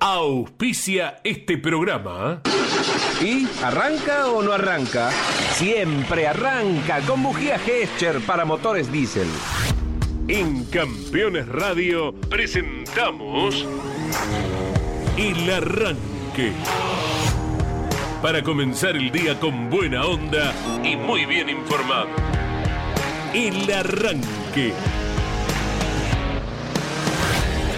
auspicia este programa. ¿Y arranca o no arranca? Siempre arranca con bujía Gescher para motores diésel. En Campeones Radio presentamos El Arranque. Para comenzar el día con buena onda y muy bien informado. El Arranque.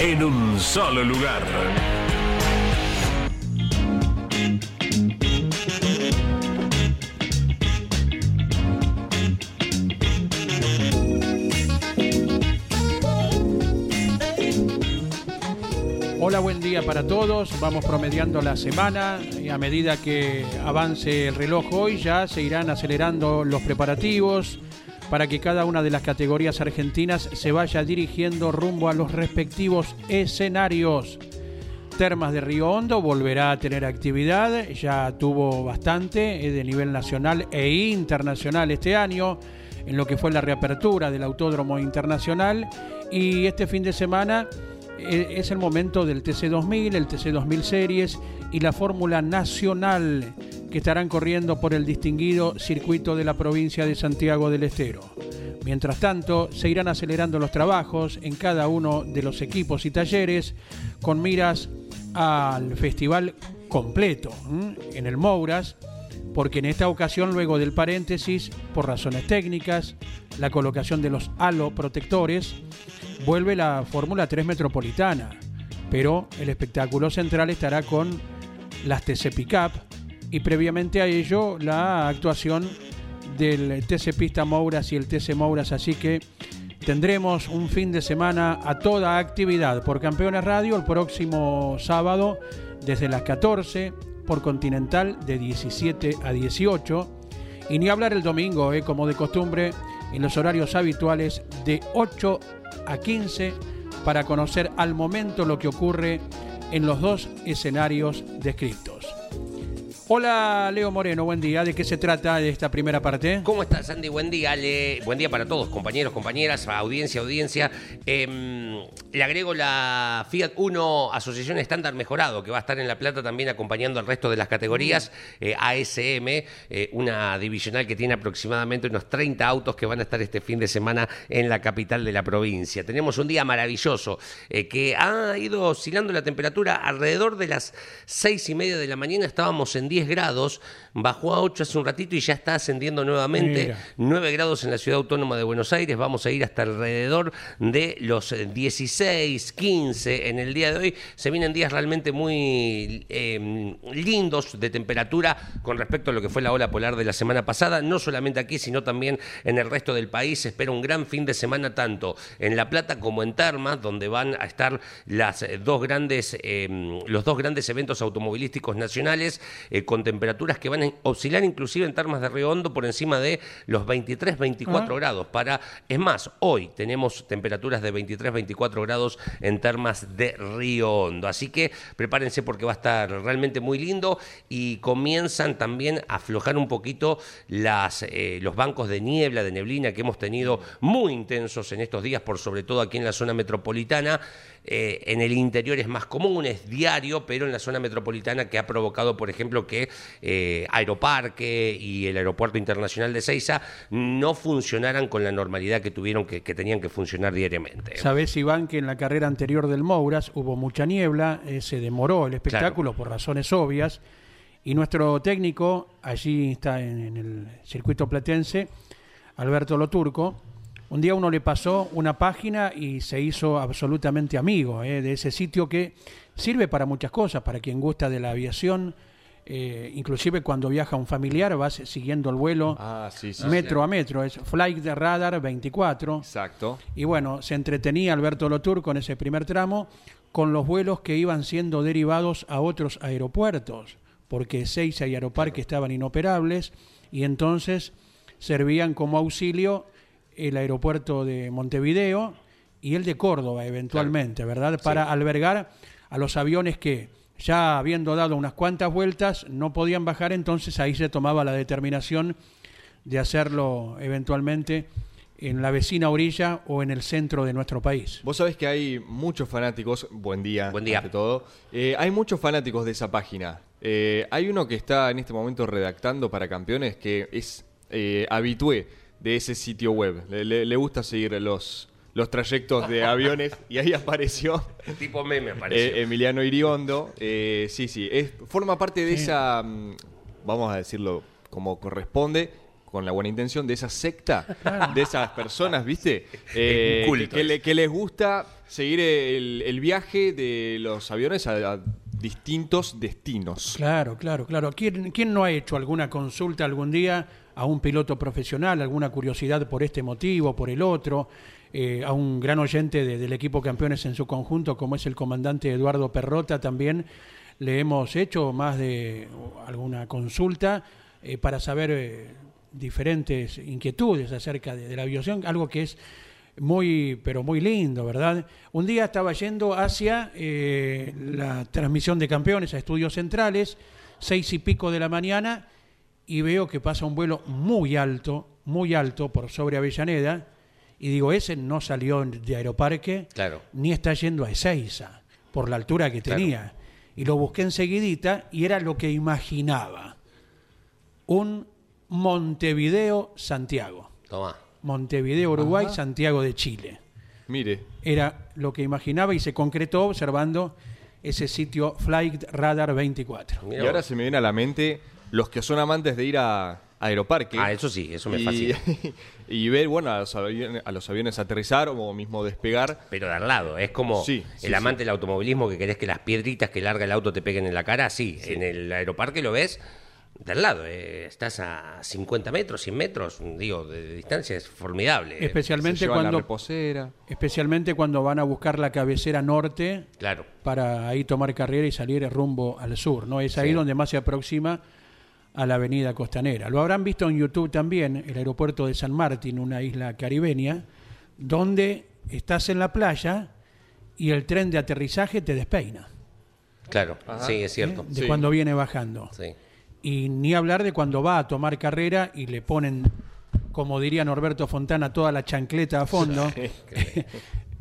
en un solo lugar. Hola, buen día para todos. Vamos promediando la semana y a medida que avance el reloj hoy ya se irán acelerando los preparativos para que cada una de las categorías argentinas se vaya dirigiendo rumbo a los respectivos escenarios. Termas de Río Hondo volverá a tener actividad, ya tuvo bastante de nivel nacional e internacional este año en lo que fue la reapertura del Autódromo Internacional y este fin de semana es el momento del TC2000, el TC2000 Series y la Fórmula Nacional que estarán corriendo por el distinguido circuito de la provincia de Santiago del Estero. Mientras tanto, se irán acelerando los trabajos en cada uno de los equipos y talleres con miras al festival completo en el Mouras, porque en esta ocasión, luego del paréntesis, por razones técnicas, la colocación de los halo protectores, vuelve la Fórmula 3 Metropolitana, pero el espectáculo central estará con las TC Pickup y previamente a ello la actuación del TC Pista Mouras y el TC Mouras, así que tendremos un fin de semana a toda actividad. Por Campeones Radio el próximo sábado desde las 14 por Continental de 17 a 18 y ni hablar el domingo, eh, como de costumbre, en los horarios habituales de 8 a 15 para conocer al momento lo que ocurre en los dos escenarios descritos. Hola Leo Moreno, buen día. ¿De qué se trata esta primera parte? ¿Cómo estás, Andy? Buen día, Ale. Buen día para todos, compañeros, compañeras, audiencia, audiencia. Em, le agrego la Fiat 1 Asociación Estándar Mejorado, que va a estar en La Plata también acompañando al resto de las categorías. Eh, ASM, eh, una divisional que tiene aproximadamente unos 30 autos que van a estar este fin de semana en la capital de la provincia. Tenemos un día maravilloso eh, que ha ido oscilando la temperatura alrededor de las seis y media de la mañana. Estábamos en 10 grados, bajó a 8 hace un ratito y ya está ascendiendo nuevamente. 9 grados en la ciudad autónoma de Buenos Aires, vamos a ir hasta alrededor de los 16, 15 en el día de hoy. Se vienen días realmente muy em, lindos de temperatura con respecto a lo que fue la ola polar de la semana pasada, no solamente aquí, sino también en el resto del país. Se espera un gran fin de semana tanto en La Plata como en Termas, donde van a estar las dos grandes, em, los dos grandes eventos automovilísticos nacionales. Eh, con temperaturas que van a oscilar inclusive en termas de Río Hondo por encima de los 23, 24 ah. grados. Para, es más, hoy tenemos temperaturas de 23, 24 grados en termas de Río Hondo. Así que prepárense porque va a estar realmente muy lindo y comienzan también a aflojar un poquito las, eh, los bancos de niebla, de neblina que hemos tenido muy intensos en estos días, por sobre todo aquí en la zona metropolitana. Eh, en el interior es más común, es diario, pero en la zona metropolitana que ha provocado, por ejemplo, que eh, Aeroparque y el Aeropuerto Internacional de Ceiza no funcionaran con la normalidad que tuvieron, que, tenían que funcionar diariamente. Sabes, Iván, que en la carrera anterior del Mouras hubo mucha niebla, eh, se demoró el espectáculo por razones obvias, y nuestro técnico, allí está en, el circuito platense, Alberto Loturco, un día uno le pasó una página y se hizo absolutamente amigo eh, de ese sitio que sirve para muchas cosas, para quien gusta de la aviación, eh, inclusive cuando viaja un familiar vas siguiendo el vuelo Ah, sí, sí. metro a metro, es Flight de Radar 24. Exacto. Y bueno, se entretenía Alberto Lotur con ese primer tramo, con los vuelos que iban siendo derivados a otros aeropuertos, porque Seiza y Aeroparque estaban inoperables y entonces servían como auxilio el aeropuerto de Montevideo y el de Córdoba eventualmente, ¿verdad? Para albergar a los aviones que ya habiendo dado unas cuantas vueltas no podían bajar, entonces ahí se tomaba la determinación de hacerlo eventualmente en la vecina orilla o en el centro de nuestro país. Vos sabés que hay muchos fanáticos, buen día, Buen día. ante todo. Eh, hay muchos fanáticos de esa página. Eh, hay uno que está en este momento redactando para campeones que es eh, habitué de ese sitio web. Le, le- le gusta seguir los, los trayectos de aviones y ahí apareció Tipo meme apareció. eh, Emiliano Iriondo. Eh, sí, sí, es, forma parte de esa, mm, vamos a decirlo como corresponde, con la buena intención, de esa secta, de esas personas, ¿viste? Eh, que, le- que les gusta seguir el, el viaje de los aviones a, a distintos destinos. Claro, claro, claro. ¿Quién, quién no ha hecho alguna consulta algún día a un piloto profesional, alguna curiosidad por este motivo, por el otro? Eh, a un gran oyente de- del equipo campeones en su conjunto, como es el comandante Eduardo Perrota, también le hemos hecho más de alguna consulta eh, para saber eh, diferentes inquietudes acerca de, la aviación, algo que es muy, pero muy lindo, ¿verdad? Un día estaba yendo hacia la transmisión de campeones a estudios centrales, seis y pico de la mañana, y veo que pasa un vuelo muy alto, muy alto por sobre Avellaneda, y digo, ese no salió de Aeroparque, Claro. ni está yendo a Ezeiza, por la altura que Claro. tenía. Y lo busqué enseguidita, y era lo que imaginaba. Un Montevideo-Santiago. Tomá. Montevideo, Uruguay, Santiago de Chile. Mire, Era lo que imaginaba y se concretó observando ese sitio Flight Radar 24. Mirá y ahora se me viene a la mente los que son amantes de ir a, a Aeroparque. Ah, eso sí, eso me y, fascina. y ver, bueno, a los, aviones, a los aviones aterrizar o mismo despegar. Pero de al lado, es como Sí, sí, el amante sí. del automovilismo que querés que las piedritas que larga el auto te peguen en la cara, sí, en el aeroparque lo ves de al lado, eh, estás a 50 metros, 100 metros, digo, de, de distancia es formidable. Especialmente cuando, especialmente cuando van a buscar la cabecera norte Claro, para ahí tomar carrera y salir rumbo al sur. ¿no? Es ahí Sí. donde más se aproxima a la avenida costanera. Lo habrán visto en YouTube también, el aeropuerto de San Martín, una isla caribeña, donde estás en la playa y el tren de aterrizaje te despeina, claro, sí, es cierto. ¿eh? de Sí. cuando viene bajando. Sí. Y ni hablar de cuando va a tomar carrera y le ponen, como diría Norberto Fontana, toda la chancleta a fondo.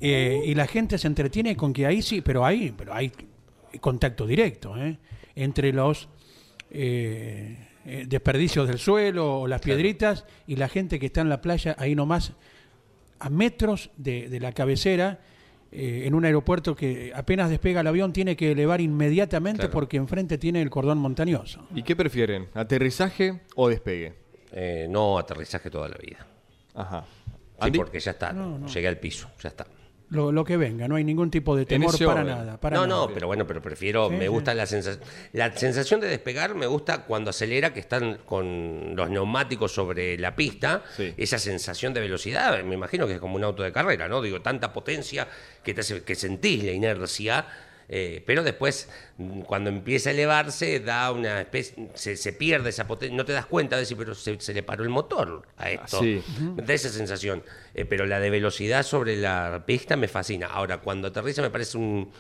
Eh, y la gente se entretiene con que ahí sí, pero ahí, pero hay contacto directo ¿eh? entre los eh, eh, desperdicios del suelo o las piedritas y la gente que está en la playa ahí nomás a metros de, de la cabecera eh, en un aeropuerto que apenas despega el avión tiene que elevar inmediatamente Claro. porque enfrente tiene el cordón montañoso. ¿Y qué prefieren? ¿Aterrizaje o despegue? Eh, no aterrizaje toda la vida. Ajá. Sí, porque ya está, llegué al piso, ya está. Lo, lo que venga, no hay ningún tipo de temor ese para nada. Para no, nada. no, pero bueno, pero prefiero, Sí, me sí. gusta la sensación, la sensación de despegar me gusta cuando acelera, que están con los neumáticos sobre la pista, Sí. esa sensación de velocidad, me imagino que es como un auto de carrera, ¿no? Digo, tanta potencia que te hace, que sentís la inercia, eh, pero después, cuando empieza a elevarse, da una especie, se, se pierde esa potencia, no te das cuenta de decir, pero se, se le paró el motor a esto. sí. Da esa sensación. Eh, pero la de velocidad sobre la pista me fascina. Ahora, cuando aterriza me parece un,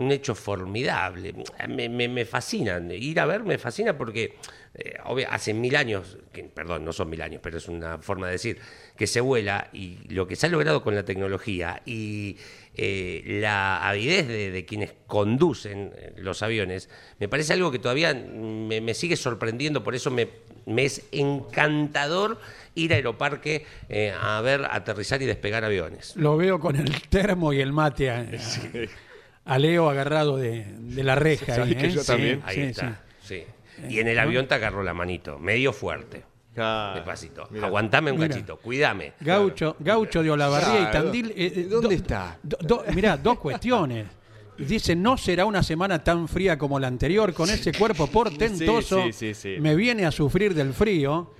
un hecho formidable. Me, me- me fascina. Ir a ver me fascina porque eh, obvio, hace mil años, que, perdón, no son mil años, pero es una forma de decir, que se vuela y lo que se ha logrado con la tecnología y eh, la avidez de, de quienes conducen eh, los aviones, me parece algo que todavía me, me sigue sorprendiendo, por eso me, me es encantador ir a Aeroparque eh, a ver aterrizar y despegar aviones. Lo veo con el termo y el mate a, a Leo agarrado de, de la reja. ¿Sabés ahí, que ¿eh? yo Sí, también? Ahí sí, está. sí. sí. Y en el avión te agarró la manito, medio fuerte. Ah, Despacito. mira. Aguantame un Mira. cachito, cuídame. Gaucho, Gaucho de Olavarría y Claro. Tandil. eh, eh, ¿Dónde do- está? do- do- mirá, dos cuestiones. Dice, no será una semana tan fría como la anterior, con ese cuerpo portentoso. Sí, sí, sí, sí. Me viene a sufrir del frío.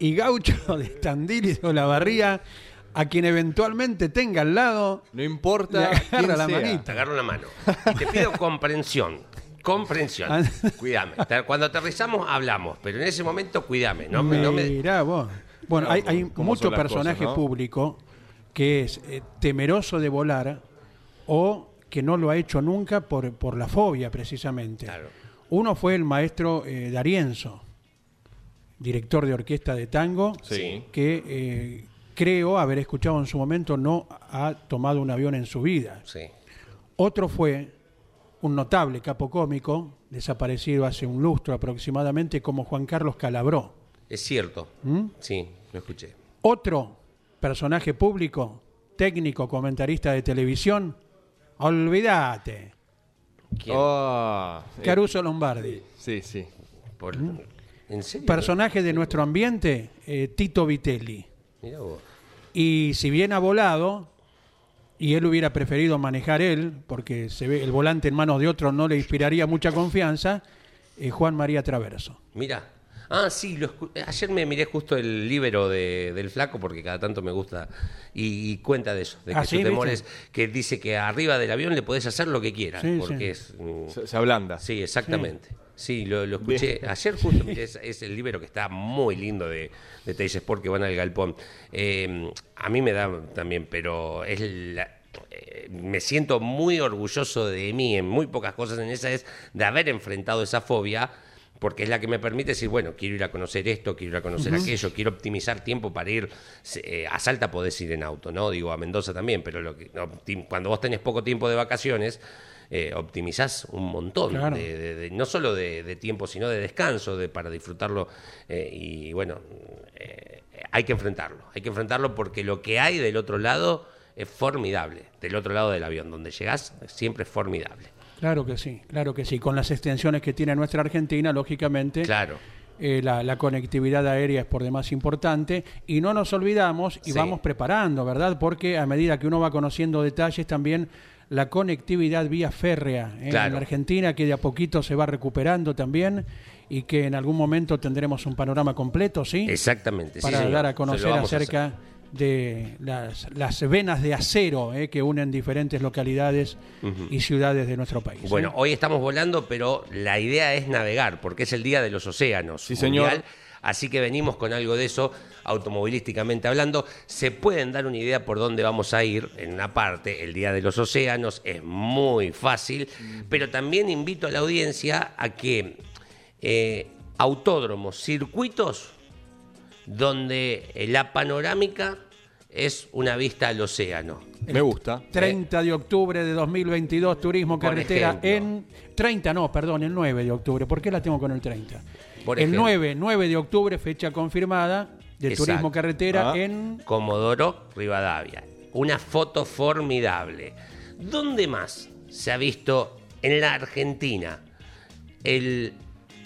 Y Gaucho de Tandil y de Olavarría, a quien eventualmente tenga al lado, No le importa agarra quién la sea. manita. Te agarro la mano. Y te pido comprensión. Comprensión. Ah. Cuídame. Cuando aterrizamos, hablamos. Pero en ese momento, cuídame. No me, no me- Mirá vos. Bueno, hay, hay mucho personaje cosas, ¿no? público que es eh, temeroso de volar o que no lo ha hecho nunca por, por la fobia, precisamente. Claro. Uno fue el maestro eh, D'Arienzo, director de orquesta de tango, Sí. que eh, creo haber escuchado en su momento no ha tomado un avión en su vida. Sí. Otro fue un notable capo cómico, desaparecido hace un lustro aproximadamente, como Juan Carlos Calabró. Es cierto. ¿Mm? Sí, lo escuché. Otro personaje público, técnico, comentarista de televisión, olvídate, ¿Quién? Ah, eh, Caruso Lombardi. sí, sí. Por- ¿Mm? ¿En serio? Personaje de nuestro ambiente, eh, Tito Vitelli. Mirá vos. Y si bien ha volado, y él hubiera preferido manejar él, porque se ve el volante en manos de otro no le inspiraría mucha confianza, eh, Juan María Traverso. Mira. Ah, sí, lo escu- ayer me miré justo el libro de- del flaco porque cada tanto me gusta y, y cuenta de eso, de que Ah, su ¿sí? temor ¿Viste? es que dice que arriba del avión le podés hacer lo que quieras, Sí, porque sí. es... mm, Se, se ablanda. Sí, exactamente. Sí, lo, lo escuché. Ayer justo, es, es el libro que está muy lindo de, de Teis Sport que van al galpón. Eh, a mí me da también, pero es la- eh, me siento muy orgulloso de mí en muy pocas cosas en esa es de haber enfrentado esa fobia porque es la que me permite decir, bueno, quiero ir a conocer esto, quiero ir a conocer aquello, quiero optimizar tiempo para ir, eh, a Salta podés ir en auto, ¿no? Digo, a Mendoza también, pero lo que, cuando vos tenés poco tiempo de vacaciones, eh, optimizás un montón, Claro. de, de- de- no solo de, tiempo, sino de descanso, de, para disfrutarlo. eh, y bueno, eh, hay que enfrentarlo, hay que enfrentarlo porque lo que hay del otro lado es formidable, del otro lado del avión, donde llegás, siempre es formidable. Claro que sí, claro que sí. Con las extensiones que tiene nuestra Argentina, lógicamente, Claro. eh, la, la conectividad aérea es por demás importante. Y no nos olvidamos y Sí. vamos preparando, ¿verdad? Porque a medida que uno va conociendo detalles, también la conectividad vía férrea ¿eh? en la Argentina, que de a poquito se va recuperando también y que en algún momento tendremos un panorama completo, ¿sí? Exactamente. sí, Para señor. dar a conocer a acerca de las, las venas de acero ¿eh? que unen diferentes localidades y ciudades de nuestro país. ¿eh? Bueno, hoy estamos volando, pero la idea es navegar, porque es el Día de los Océanos. Sí, señor. Así que venimos con algo de eso, automovilísticamente hablando. Se pueden dar una idea por dónde vamos a ir. En una parte, el Día de los Océanos es muy fácil, pero también invito a la audiencia a que eh, autódromos, circuitos, donde eh, la panorámica es una vista al océano. Me gusta. 30 de octubre de 2022, turismo carretera en 30, no, perdón, el 9 de octubre. ¿Por qué la tengo con el 30? Por el ejemplo. 9, 9 de octubre, fecha confirmada de Exacto. turismo carretera Ah. en Comodoro Rivadavia. Una foto formidable. ¿Dónde más se ha visto en la Argentina el,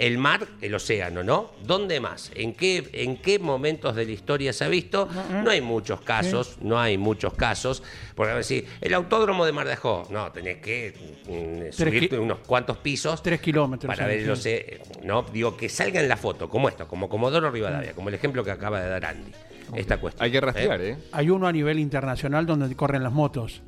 el mar, el océano, ¿no? ¿Dónde más? ¿En qué, ¿En qué momentos de la historia se ha visto? No hay muchos casos, no hay muchos casos. Porque a ver si el autódromo de Mar de Ajó, no, tenés que mm, subirte unos cuantos pisos 3 kilómetros. para ver el océano. No, digo que salga en la foto, como esto, como Comodoro Rivadavia, como el ejemplo que acaba de dar Andy. Esta cuestión. Hay que rastrear, ¿eh? Hay uno a nivel internacional donde corren las motos.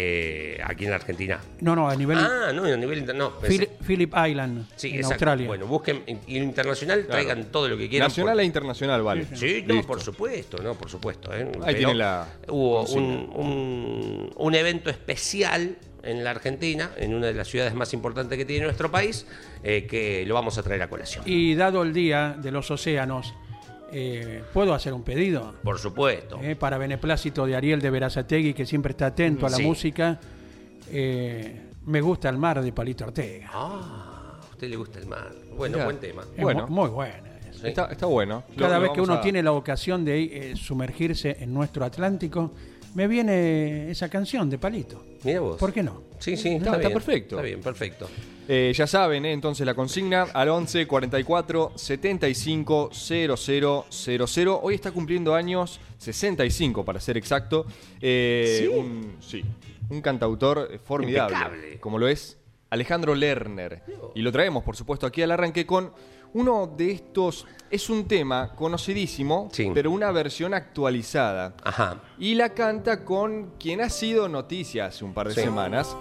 Eh, aquí en la Argentina. No, no, a nivel Ah, no, a nivel no, pensé- Phil- Phillip Island, sí, en exacto. Australia. Bueno, busquen in- internacional, traigan todo lo que quieran. Nacional por- e internacional, vale. Sí, no, Listo. por supuesto, no, por supuesto. ¿eh? Ahí Pero tiene la Hubo un- un evento especial en la Argentina, en una de las ciudades más importantes que tiene nuestro país, eh, que lo vamos a traer a colación. Y dado el día de los océanos, eh, ¿puedo hacer un pedido? Por supuesto. Eh, para beneplácito de Ariel de Verazategui, que siempre está atento a la Sí. música. eh, me gusta el mar de Palito Ortega. Ah, a usted le gusta el mar. Bueno, buen tema. Bueno. mu- muy. Sí. Está, está bueno. Cada lo vez que uno a- tiene la ocasión de eh, sumergirse en nuestro Atlántico, me viene esa canción de Palito. Mira vos. ¿Por qué no? Sí, sí, está, Está- está bien. perfecto. Está bien, perfecto. Eh, ya saben, eh, entonces la consigna al 11 44 75 00 00. Hoy está cumpliendo años 65 para ser exacto. Eh, ¿Sí? un- sí. un cantautor formidable, Impecable. como lo es Alejandro Lerner. Y lo traemos, por supuesto, aquí al arranque con uno de estos. Es un tema conocidísimo, Sí. pero una versión actualizada. Ajá. Y la canta con quien ha sido noticia hace un par de Sí. semanas,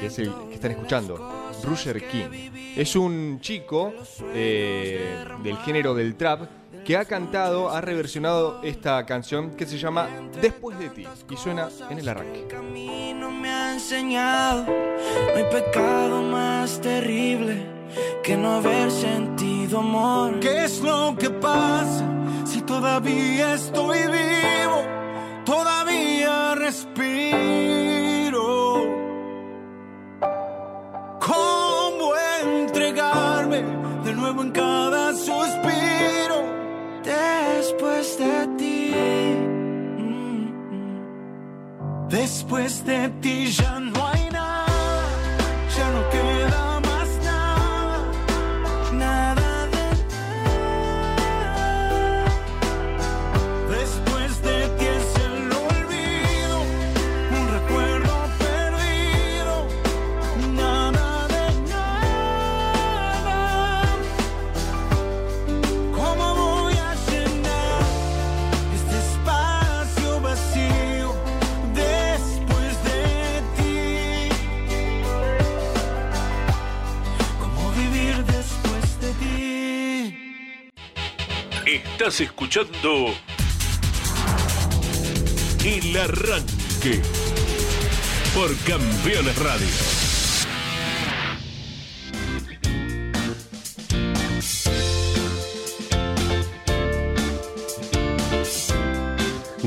que es el que están escuchando, Roger King. Es un chico eh, del género del trap que ha cantado, ha reversionado esta canción que se llama Después de ti y suena en el arranque. camino me ha enseñado, no hay pecado más terrible que no haber sentido amor. ¿Qué es lo que pasa si todavía estoy vivo? Todavía respiro. ¿Cómo entregarme de nuevo en cada suspiro? Después de ti, Mm, Después de ti ya no hay Estás escuchando El Arranque por Campeones Radio.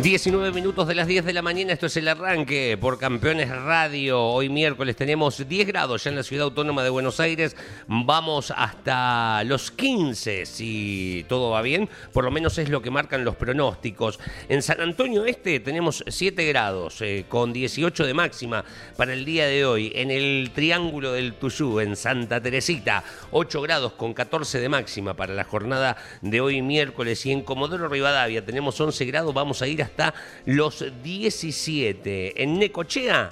19 minutos de las 10 de la mañana, esto es el arranque por Campeones Radio. Hoy miércoles tenemos 10 grados ya en la ciudad autónoma de Buenos Aires. Vamos hasta los 15 si todo va bien, por lo menos es lo que marcan los pronósticos. En San Antonio Este tenemos 7 grados eh, con 18 de máxima para el día de hoy. En el Triángulo del Tuyú, en Santa Teresita, 8 grados con 14 de máxima para la jornada de hoy miércoles. Y en Comodoro Rivadavia tenemos 11 grados, vamos a ir hasta los 17. En Necochea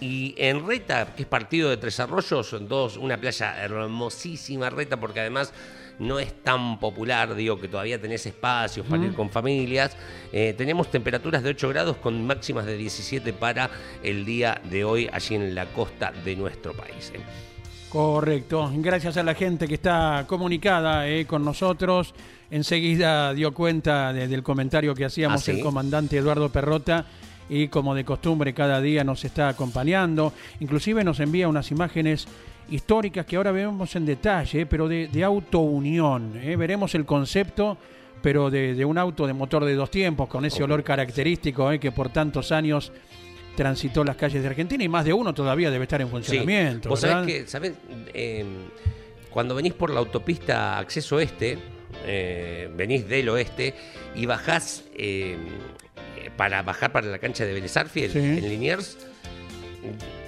y en Reta, que es partido de Tres Arroyos, dos, una playa hermosísima Reta, porque además no es tan popular, digo que todavía tenés espacios para ir con familias. Eh, tenemos temperaturas de 8 grados con máximas de 17 para el día de hoy allí en la costa de nuestro país. Correcto. Gracias a la gente que está comunicada eh, con nosotros. Enseguida dio cuenta de- del comentario que hacíamos ¿Ah, sí? el comandante Eduardo Perrota y como de costumbre cada día nos está acompañando. Inclusive nos envía unas imágenes históricas que ahora vemos en detalle, pero de, de autounión. eh. Veremos el concepto, pero de, de un auto de motor de dos tiempos, con ese olor característico eh, que por tantos años transitó las calles de Argentina y más de uno todavía debe estar en funcionamiento. Vos ¿verdad? sabés que, sabés, Eh, cuando venís por la autopista acceso este, eh, venís del oeste y bajás eh, para bajar para la cancha de Vélez Arfiel, Sí. en Liniers,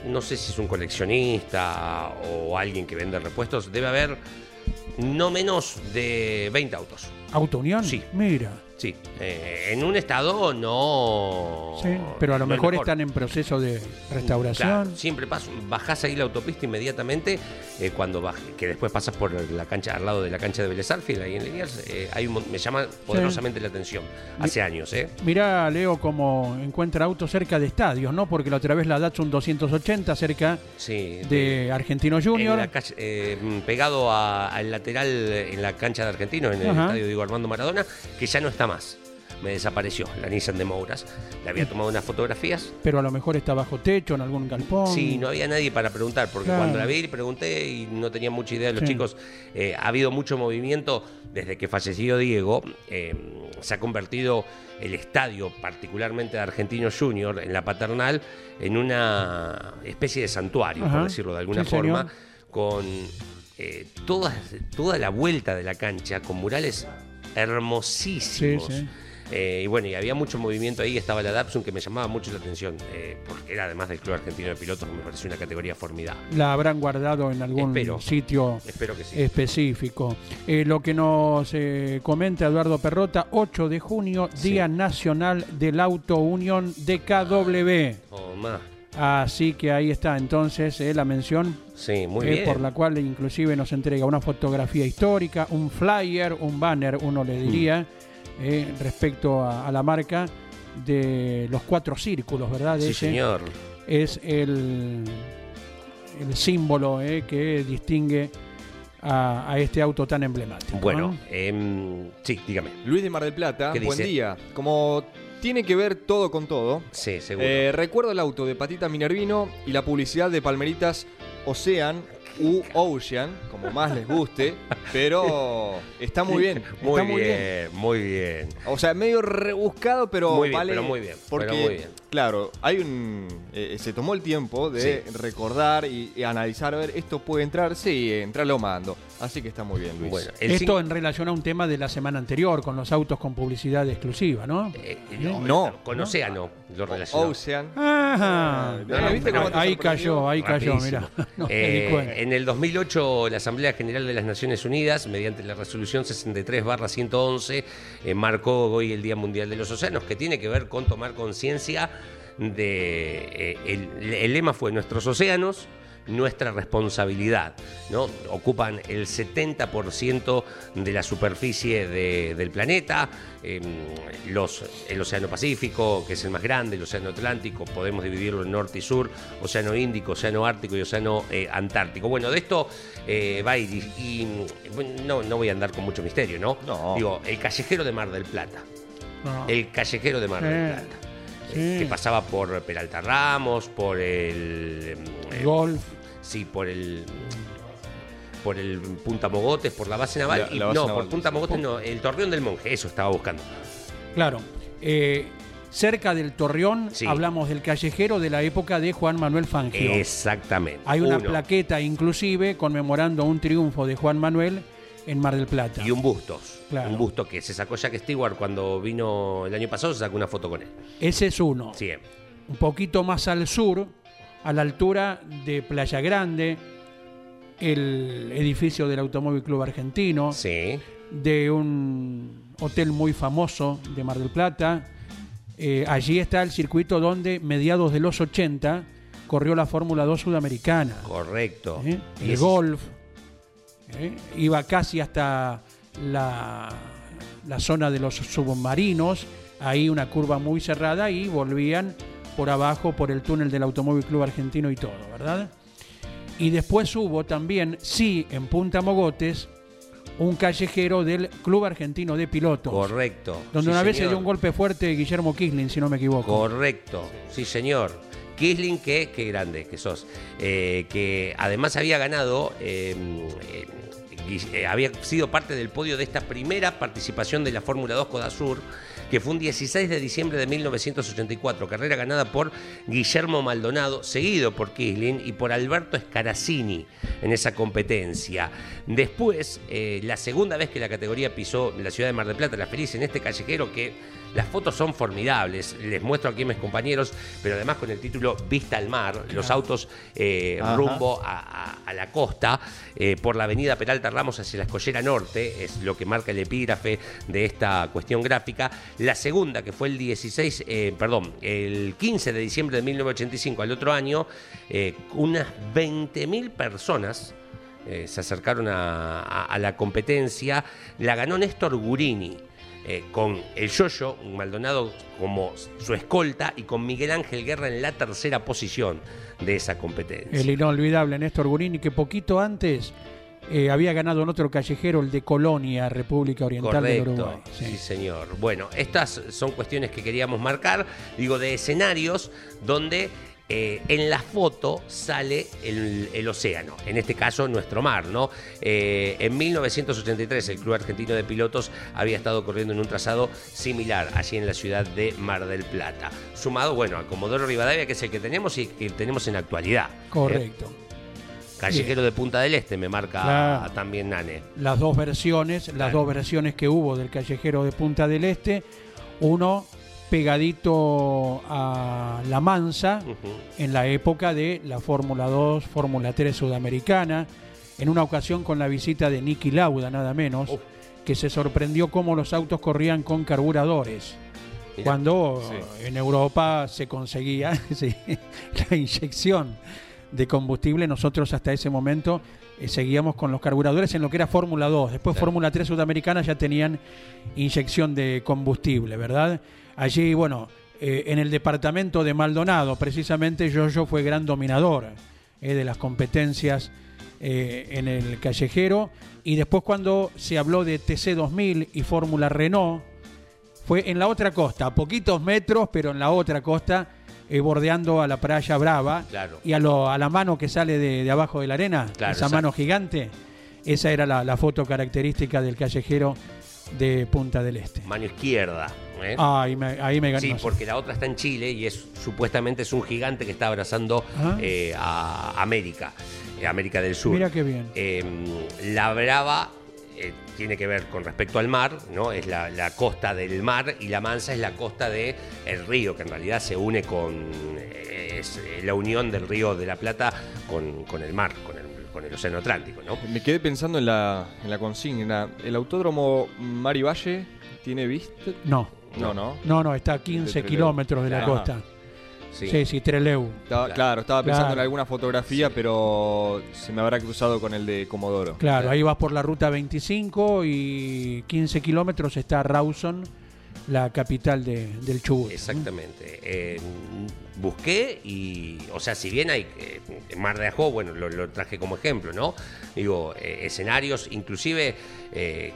no sé si es un coleccionista o alguien que vende repuestos, debe haber no menos de 20 autos. ¿Autounión? Sí. Mira. Sí, eh, en un estado no. Sí, pero a lo no mejor mejor. están en proceso de restauración. Claro, siempre paso, bajás ahí la autopista inmediatamente, eh, cuando baj- que después pasas por la cancha, al lado de la cancha de Vélez Arfield, ahí en Liniers, eh, hay un mon- me llama poderosamente la atención. Hace años, ¿eh? Mirá, Leo, cómo encuentra autos cerca de estadios, ¿no? Porque la otra vez la Datsun 280 cerca Sí. de Argentino en Junior. la calle- eh, pegado a- al lateral en la cancha de Argentino, en el estadio Diego Armando Maradona, que ya no está más. Me desapareció la Nissan de Mouras. Le había tomado unas fotografías. Pero a lo mejor está bajo techo, en algún galpón. Sí, no había nadie para preguntar, porque Claro. cuando la vi pregunté y no tenía mucha idea de los Sí. chicos. Eh, ha habido mucho movimiento desde que falleció Diego. eh, se ha convertido el estadio, particularmente de Argentino Junior, en la paternal, en una especie de santuario, Ajá. por decirlo de alguna Sí, forma, señor. con eh, toda, toda la vuelta de la cancha, con murales hermosísimos. Sí, sí. Eh, y bueno, y había mucho movimiento ahí, estaba la Dapsun que me llamaba mucho la atención, eh, porque era además del Club Argentino de Pilotos, me pareció una categoría formidable. La habrán guardado en algún Espero. sitio Espero que sí. específico. Eh, lo que nos comenta Eduardo Perrota, 8 de junio, Sí. Día Nacional del Auto Unión de KW. Oh, ma. Así que ahí está entonces eh, la mención Sí, muy eh, bien. por la cual inclusive nos entrega una fotografía histórica, un flyer, un banner, uno le diría, Mm. eh, respecto a, a la marca de los cuatro círculos, ¿verdad? Sí, Ese señor. Es el, el símbolo eh, que distingue a, a este auto tan emblemático. Bueno, ¿no? em, sí, dígame. Luis de Mar del Plata, ¿Qué buen dice? día. Como tiene que ver todo con todo, Sí, seguro. eh, recuerdo el auto de Patita Minervino y la publicidad de Palmeritas Ocean u Ocean, como más les guste, pero está muy bien. muy, está bien, muy bien. muy bien. O sea, medio rebuscado, pero Muy bien, vale. pero muy bien, Porque, pero muy bien. claro, hay un. eh, se tomó el tiempo de Sí. recordar y, y analizar, a ver, esto puede entrar, sí, entra, lo mando. Así que está muy bien, Luis. Bueno, Esto en relación a un tema de la semana anterior, con los autos con publicidad exclusiva, ¿no? eh, no, No. con Océano lo relacionó. Ocean. Ajá. No, no, ¿viste cómo te ahí sorprendió? cayó, ahí cayó, Rapidísimo. mira. No me Eh, cuenta. en el 2008, la Asamblea General de las Naciones Unidas, mediante la resolución 63-111, eh, marcó hoy el Día Mundial de los Océanos, que tiene que ver con tomar conciencia de. eh, el, el lema fue: Nuestros océanos. Nuestra responsabilidad, ¿no? Ocupan el 70% de la superficie de- del planeta. eh, los, el Océano Pacífico, que es el más grande, el Océano Atlántico, podemos dividirlo en norte y sur, Océano Índico, Océano Ártico y Océano eh, Antártico. Bueno, de esto eh, va a ir, y, y, bueno, no, no voy a andar con mucho misterio, ¿no? No. Digo, el callejero de Mar del Plata. No. El callejero de Mar del Plata. sí. Que pasaba por Peralta Ramos, por el. eh, Golf. Sí, por el. Por el Punta Mogotes, por la base naval. La- y- la base no, naval, por Punta. Mogotes no, el Torreón del Monje, eso estaba buscando. Claro. Eh, cerca del Torreón Sí. hablamos del callejero de la época de Juan Manuel Fangio. Exactamente. Hay una Uno. plaqueta inclusive conmemorando un triunfo de Juan Manuel en Mar del Plata. Y un. Claro. Un busto que se sacó Jack Stewart cuando vino el año pasado, se sacó una foto con él. Ese es uno. Sí. Un poquito más al sur, a la altura de Playa Grande, el edificio del Automóvil Club Argentino, Sí. de un hotel muy famoso de Mar del Plata. Eh, allí está el circuito donde, mediados de los 80, corrió la Fórmula 2 sudamericana. Correcto. ¿eh? El golf. ¿eh? Iba casi hasta la, la zona de los submarinos. Ahí una curva muy cerrada y volvían por abajo por el túnel del Automóvil Club Argentino y todo, ¿verdad? Y después hubo también, sí, en Punta Mogotes, un callejero del Club Argentino de Pilotos. Correcto. Donde Sí, una vez se dio un golpe fuerte Guillermo Kisling, si no me equivoco. Correcto, sí señor. Kisling, que qué grande que sos. Eh, que además había ganado, eh, eh, Gui- eh, había sido parte del podio de esta primera participación de la Fórmula 2 Codasur, que fue un 16 de diciembre de 1984, carrera ganada por Guillermo Maldonado, seguido por Kisling y por Alberto Scaracini en esa competencia. Después, eh, la segunda vez que la categoría pisó la ciudad de Mar del Plata, la Feliz, en este callejero que las fotos son formidables, les muestro aquí a mis compañeros, pero además con el título Vista al Mar, los autos eh, rumbo a, a- a la costa, eh, por la avenida Peralta Ramos hacia la Escollera Norte, es lo que marca el epígrafe de esta cuestión gráfica. La segunda, que fue el 16, eh, perdón, el 15 de diciembre de 1985, al otro año, unas 20.000 personas eh, se acercaron a, a- a la competencia. La ganó Néstor Gurini. Eh, con el Yoyo, Maldonado como su escolta y con Miguel Ángel Guerra en la tercera posición de esa competencia. El inolvidable Néstor Gurini, que poquito antes eh, había ganado en otro callejero, el de Colonia, República Oriental del Correcto, Uruguay. sí. Sí. señor. Bueno, estas son cuestiones que queríamos marcar, digo, de escenarios donde eh, en la foto sale el, el océano, en este caso nuestro mar, ¿no? Eh, en 1983 el Club Argentino de Pilotos había estado corriendo en un trazado similar allí en la ciudad de Mar del Plata, sumado, bueno, a Comodoro Rivadavia, que es el que tenemos y que tenemos en la actualidad. ¿eh? Correcto. Callejero de Punta del Este, me marca Claro. también Nane. Las dos versiones, las dos versiones que hubo del callejero de Punta del Este, uno pegadito a La Mansa, en la época de la Fórmula 2, Fórmula 3 sudamericana, en una ocasión con la visita de Nicky Lauda, nada menos, Uf. que se sorprendió cómo los autos corrían con carburadores. Mirá. cuando Sí. en Europa se conseguía sí, la inyección de combustible. Nosotros hasta ese momento eh, seguíamos con los carburadores en lo que era Fórmula 2. Después. Fórmula 3 Sudamericana ya tenían inyección de combustible, ¿verdad? Allí, bueno, eh, en el departamento de Maldonado, precisamente Yoyo fue gran dominador eh, de las competencias en el callejero. Y después cuando se habló de TC2000 y Fórmula Renault, fue en la otra costa, a poquitos metros, pero en la otra costa, eh, bordeando a la playa Brava. Claro. Y a, lo- a la mano que sale de, de abajo de la arena, Claro, esa mano gigante, esa era la, la foto característica del callejero de Punta del Este. Mano izquierda. ¿eh? Ahí me, ahí me ganó. Sí, porque la otra está en Chile y es supuestamente es un gigante que está abrazando Ah. eh, a América, América del Sur. Mira qué bien. La Brava eh, tiene que ver con respecto al mar, ¿no? Es la, la costa del mar y la Mansa es la costa del el río, que en realidad se une con eh, es eh, la unión del río de la Plata con, con el mar, con el, con el Océano Atlántico, ¿no? Me quedé pensando en la, en la consigna. ¿El autódromo Mari Valle tiene vista? No, No, no. no, no, está a 15 Trelew. kilómetros de la Ajá. costa. Sí, sí, Treleu. Estaba- Claro. claro. estaba pensando Claro. en alguna fotografía, pero se me habrá cruzado con el de Comodoro. Claro, ahí vas por la ruta 25 y 15 kilómetros está Rawson, la capital de- del Chubut. Exactamente. Eh, busqué y, o sea, si bien hay eh, Mar de Ajó, bueno, lo, lo traje como ejemplo, ¿no? Digo, eh, escenarios, inclusive eh,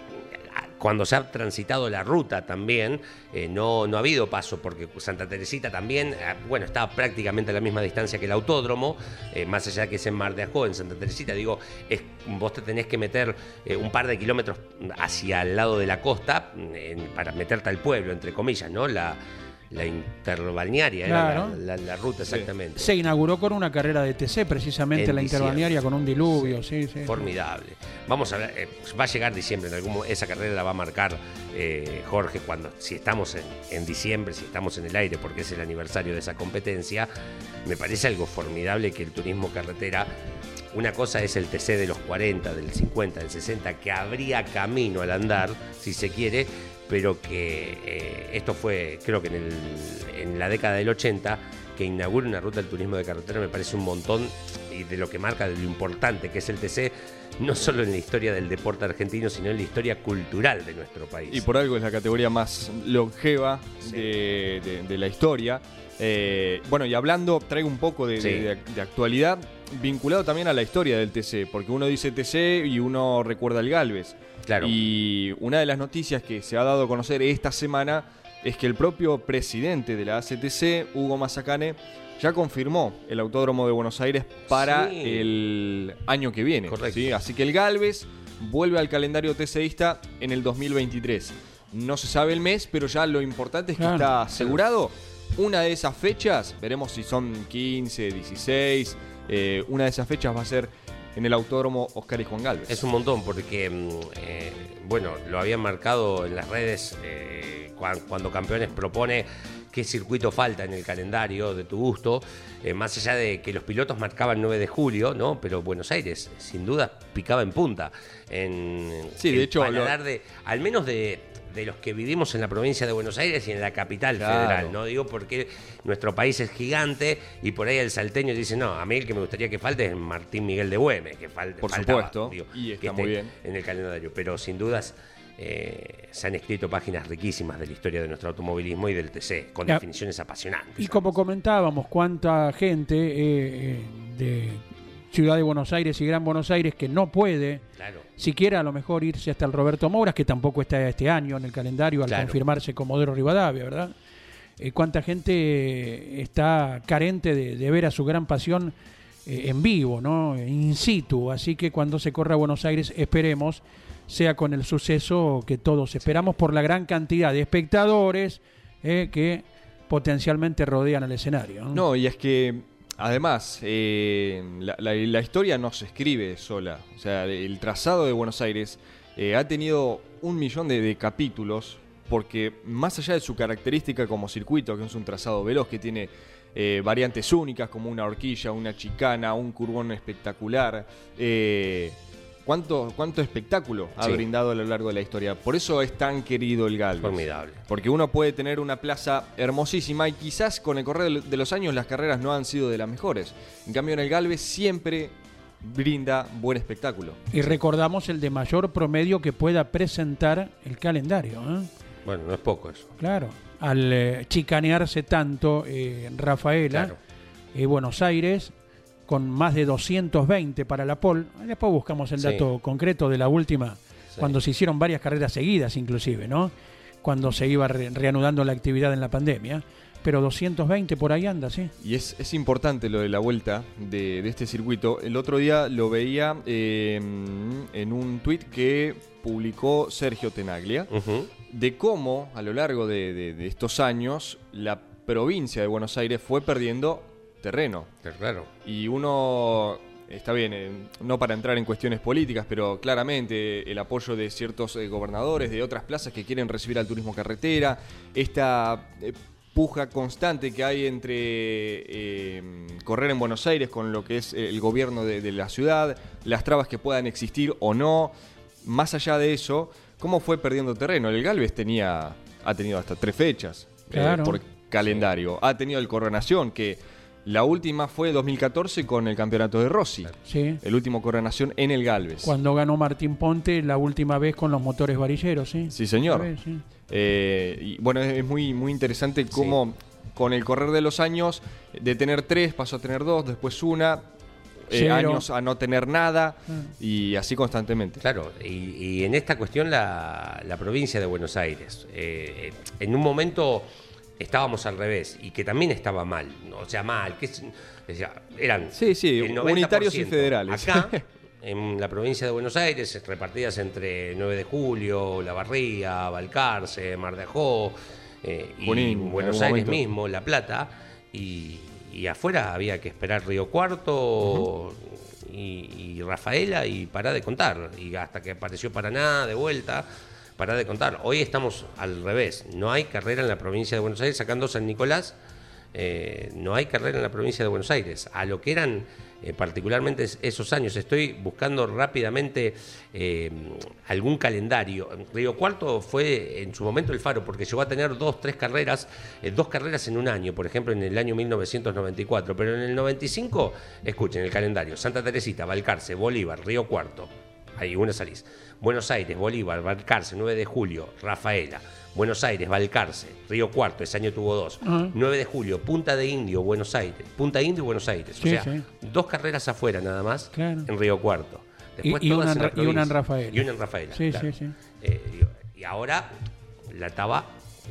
cuando se ha transitado la ruta también, eh, no, no ha habido paso, porque Santa Teresita también, eh, bueno, está prácticamente a la misma distancia que el autódromo, eh, más allá que es en Mar de Ajó, en Santa Teresita, digo, es, vos te tenés que meter eh, un par de kilómetros hacia el lado de la costa mm, para meterte al pueblo, entre comillas, ¿no? La, la interbalnearia, era Claro. la, la- la ruta exactamente. Se inauguró con una carrera de TC, precisamente En la diciembre. interbalnearia con un diluvio, sí, sí. Formidable. Vamos a ver, eh, va a llegar diciembre, en algún esa carrera la va a marcar eh, Jorge cuando, si estamos en, en diciembre, si estamos en el aire, porque es el aniversario de esa competencia, me parece algo formidable que el turismo carretera, una cosa es el TC de los 40, del 50, del 60, que habría camino al andar, si se quiere, pero que eh, esto fue, creo que en, el- en la década del 80, que inaugure una ruta del turismo de carretera me parece un montón y de lo que marca de lo importante que es el TC, no solo en la historia del deporte argentino, sino en la historia cultural de nuestro país. Y por algo es la categoría más longeva de, de- de la historia. Eh, bueno, y hablando, traigo un poco de, Sí. de- de actualidad, vinculado también a la historia del TC, porque uno dice TC y uno recuerda el Galvez. Claro. Y una de las noticias que se ha dado a conocer esta semana es que el propio presidente de la ACTC, Hugo Mazacane, ya confirmó el Autódromo de Buenos Aires para Sí. el año que viene. Correcto. ¿sí? Así que el Galvez vuelve al calendario TCista en el 2023. No se sabe el mes, pero ya lo importante es que Claro. está asegurado. Una de esas fechas, veremos si son 15, 16, eh, una de esas fechas va a ser en el Autódromo Oscar y Juan Galvez. Es un montón porque, mm, eh, bueno, lo habían marcado en las redes eh, cuan- cuando Campeones propone qué circuito falta en el calendario de tu gusto, eh, más allá de que los pilotos marcaban 9 de julio, ¿no? Pero Buenos Aires, sin duda, picaba en punta. En, Sí, de hecho, lo- de, al menos de, de los que vivimos en la provincia de Buenos Aires y en la capital Claro. federal, ¿no? Digo porque nuestro país es gigante y por ahí el salteño dice, no, a mí el que me gustaría que falte es Martín Miguel de Güemes, que falte. Por faltaba, supuesto, digo, y está que muy bien. En el calendario, pero sin dudas eh, se han escrito páginas riquísimas de la historia de nuestro automovilismo y del TC, con Ya. definiciones apasionantes. Y como comentábamos, cuánta gente eh, eh, de Ciudad de Buenos Aires y Gran Buenos Aires que no puede Claro. Siquiera a lo mejor irse hasta el Roberto Mouras, que tampoco está este año en el calendario al Claro. confirmarse Comodoro Rivadavia, ¿verdad? Eh, cuánta gente eh, está carente de, de ver a su gran pasión eh, en vivo, ¿no? In situ. Así que cuando se corra a Buenos Aires, esperemos sea con el suceso que todos esperamos por la gran cantidad de espectadores eh, que potencialmente rodean el escenario. ¿no? No, y es que además eh, la, historia no se escribe sola. O sea, el trazado de Buenos Aires eh, ha tenido un millón de, capítulos porque más allá de su característica como circuito, que es un trazado veloz que tiene eh, variantes únicas como una horquilla, una chicana, un curvón espectacular, cuánto, cuánto espectáculo ha Sí. brindado a lo largo de la historia. Por eso es tan querido el Galvez. Formidable. Porque uno puede tener una plaza hermosísima y quizás con el correr de los años las carreras no han sido de las mejores. En cambio, en el Galvez siempre brinda buen espectáculo. Y recordamos el de mayor promedio que pueda presentar el calendario. ¿eh? Bueno, no es poco eso. Claro. Al eh, chicanearse tanto eh, Rafaela, Claro. eh, Buenos Aires, con más de 220 para la pole. Después buscamos el Sí. dato concreto de la última, Sí. cuando se hicieron varias carreras seguidas inclusive, ¿no? Cuando se iba re- reanudando la actividad en la pandemia. Pero 220 por ahí anda, sí. Y es, es importante lo de la vuelta de, de este circuito. El otro día lo veía eh, en un tuit que publicó Sergio Tenaglia. De cómo a lo largo de, de- de estos años la provincia de Buenos Aires fue perdiendo terreno. Claro. Y uno, está bien, eh, no para entrar en cuestiones políticas, pero claramente el apoyo de ciertos eh, gobernadores de otras plazas que quieren recibir al turismo carretera, esta eh, puja constante que hay entre eh, correr en Buenos Aires con lo que es el gobierno de, de la ciudad, las trabas que puedan existir o no. Más allá de eso, ¿cómo fue perdiendo terreno? El Galvez tenía, ha tenido hasta tres fechas eh, Claro. por calendario. Ha tenido el Coronación, que la última fue en 2014 con el campeonato de Rossi. Sí. El último Coronación en el Galvez. Cuando ganó Martín Ponte la última vez con los motores varilleros, sí. Sí, señor. Esta vez, sí. Eh, y bueno, es, muy, muy interesante cómo con el correr de los años, de tener tres, pasó a tener dos, después una, eh, años a no tener nada, Ah. y así constantemente. Claro, y, y en esta cuestión la, la provincia de Buenos Aires, eh, en un momento estábamos al revés y que también estaba mal, ¿no? o sea, mal, que es- eran Sí, sí, unitarios y 90% federales. Acá, en la provincia de Buenos Aires, repartidas entre 9 de Julio, La Barría, Balcarce, Mar de Ajó, eh, y Buenos Aires momento. mismo, La Plata, y, y afuera había que esperar Río Cuarto y, y Rafaela y pará de contar. Y hasta que apareció Paraná de vuelta, pará de contar. Hoy estamos al revés. No hay carrera en la provincia de Buenos Aires, sacando San Nicolás. eh, no hay carrera en la provincia de Buenos Aires. A lo que eran eh, particularmente es- esos años. Estoy buscando rápidamente eh, algún calendario. Río Cuarto fue en su momento el faro, porque llegó a tener dos, tres carreras, dos carreras en un año, por ejemplo, en el año 1994. Pero en el 95, escuchen el calendario: Santa Teresita, Balcarce, Bolívar, Río Cuarto. Ahí una salís. Buenos Aires, Bolívar, Balcarce, 9 de julio, Rafaela. Buenos Aires, Balcarce, Río Cuarto, ese año tuvo dos. Ajá. 9 de julio, Punta de Indio, Buenos Aires. Punta Indio y Buenos Aires. Sí, o sea, sí. dos carreras afuera nada más Claro. en Río Cuarto. Y- y una en y una en. Rafaela. Y una en Rafaela. Sí, claro. sí, sí. Eh, y ahora la taba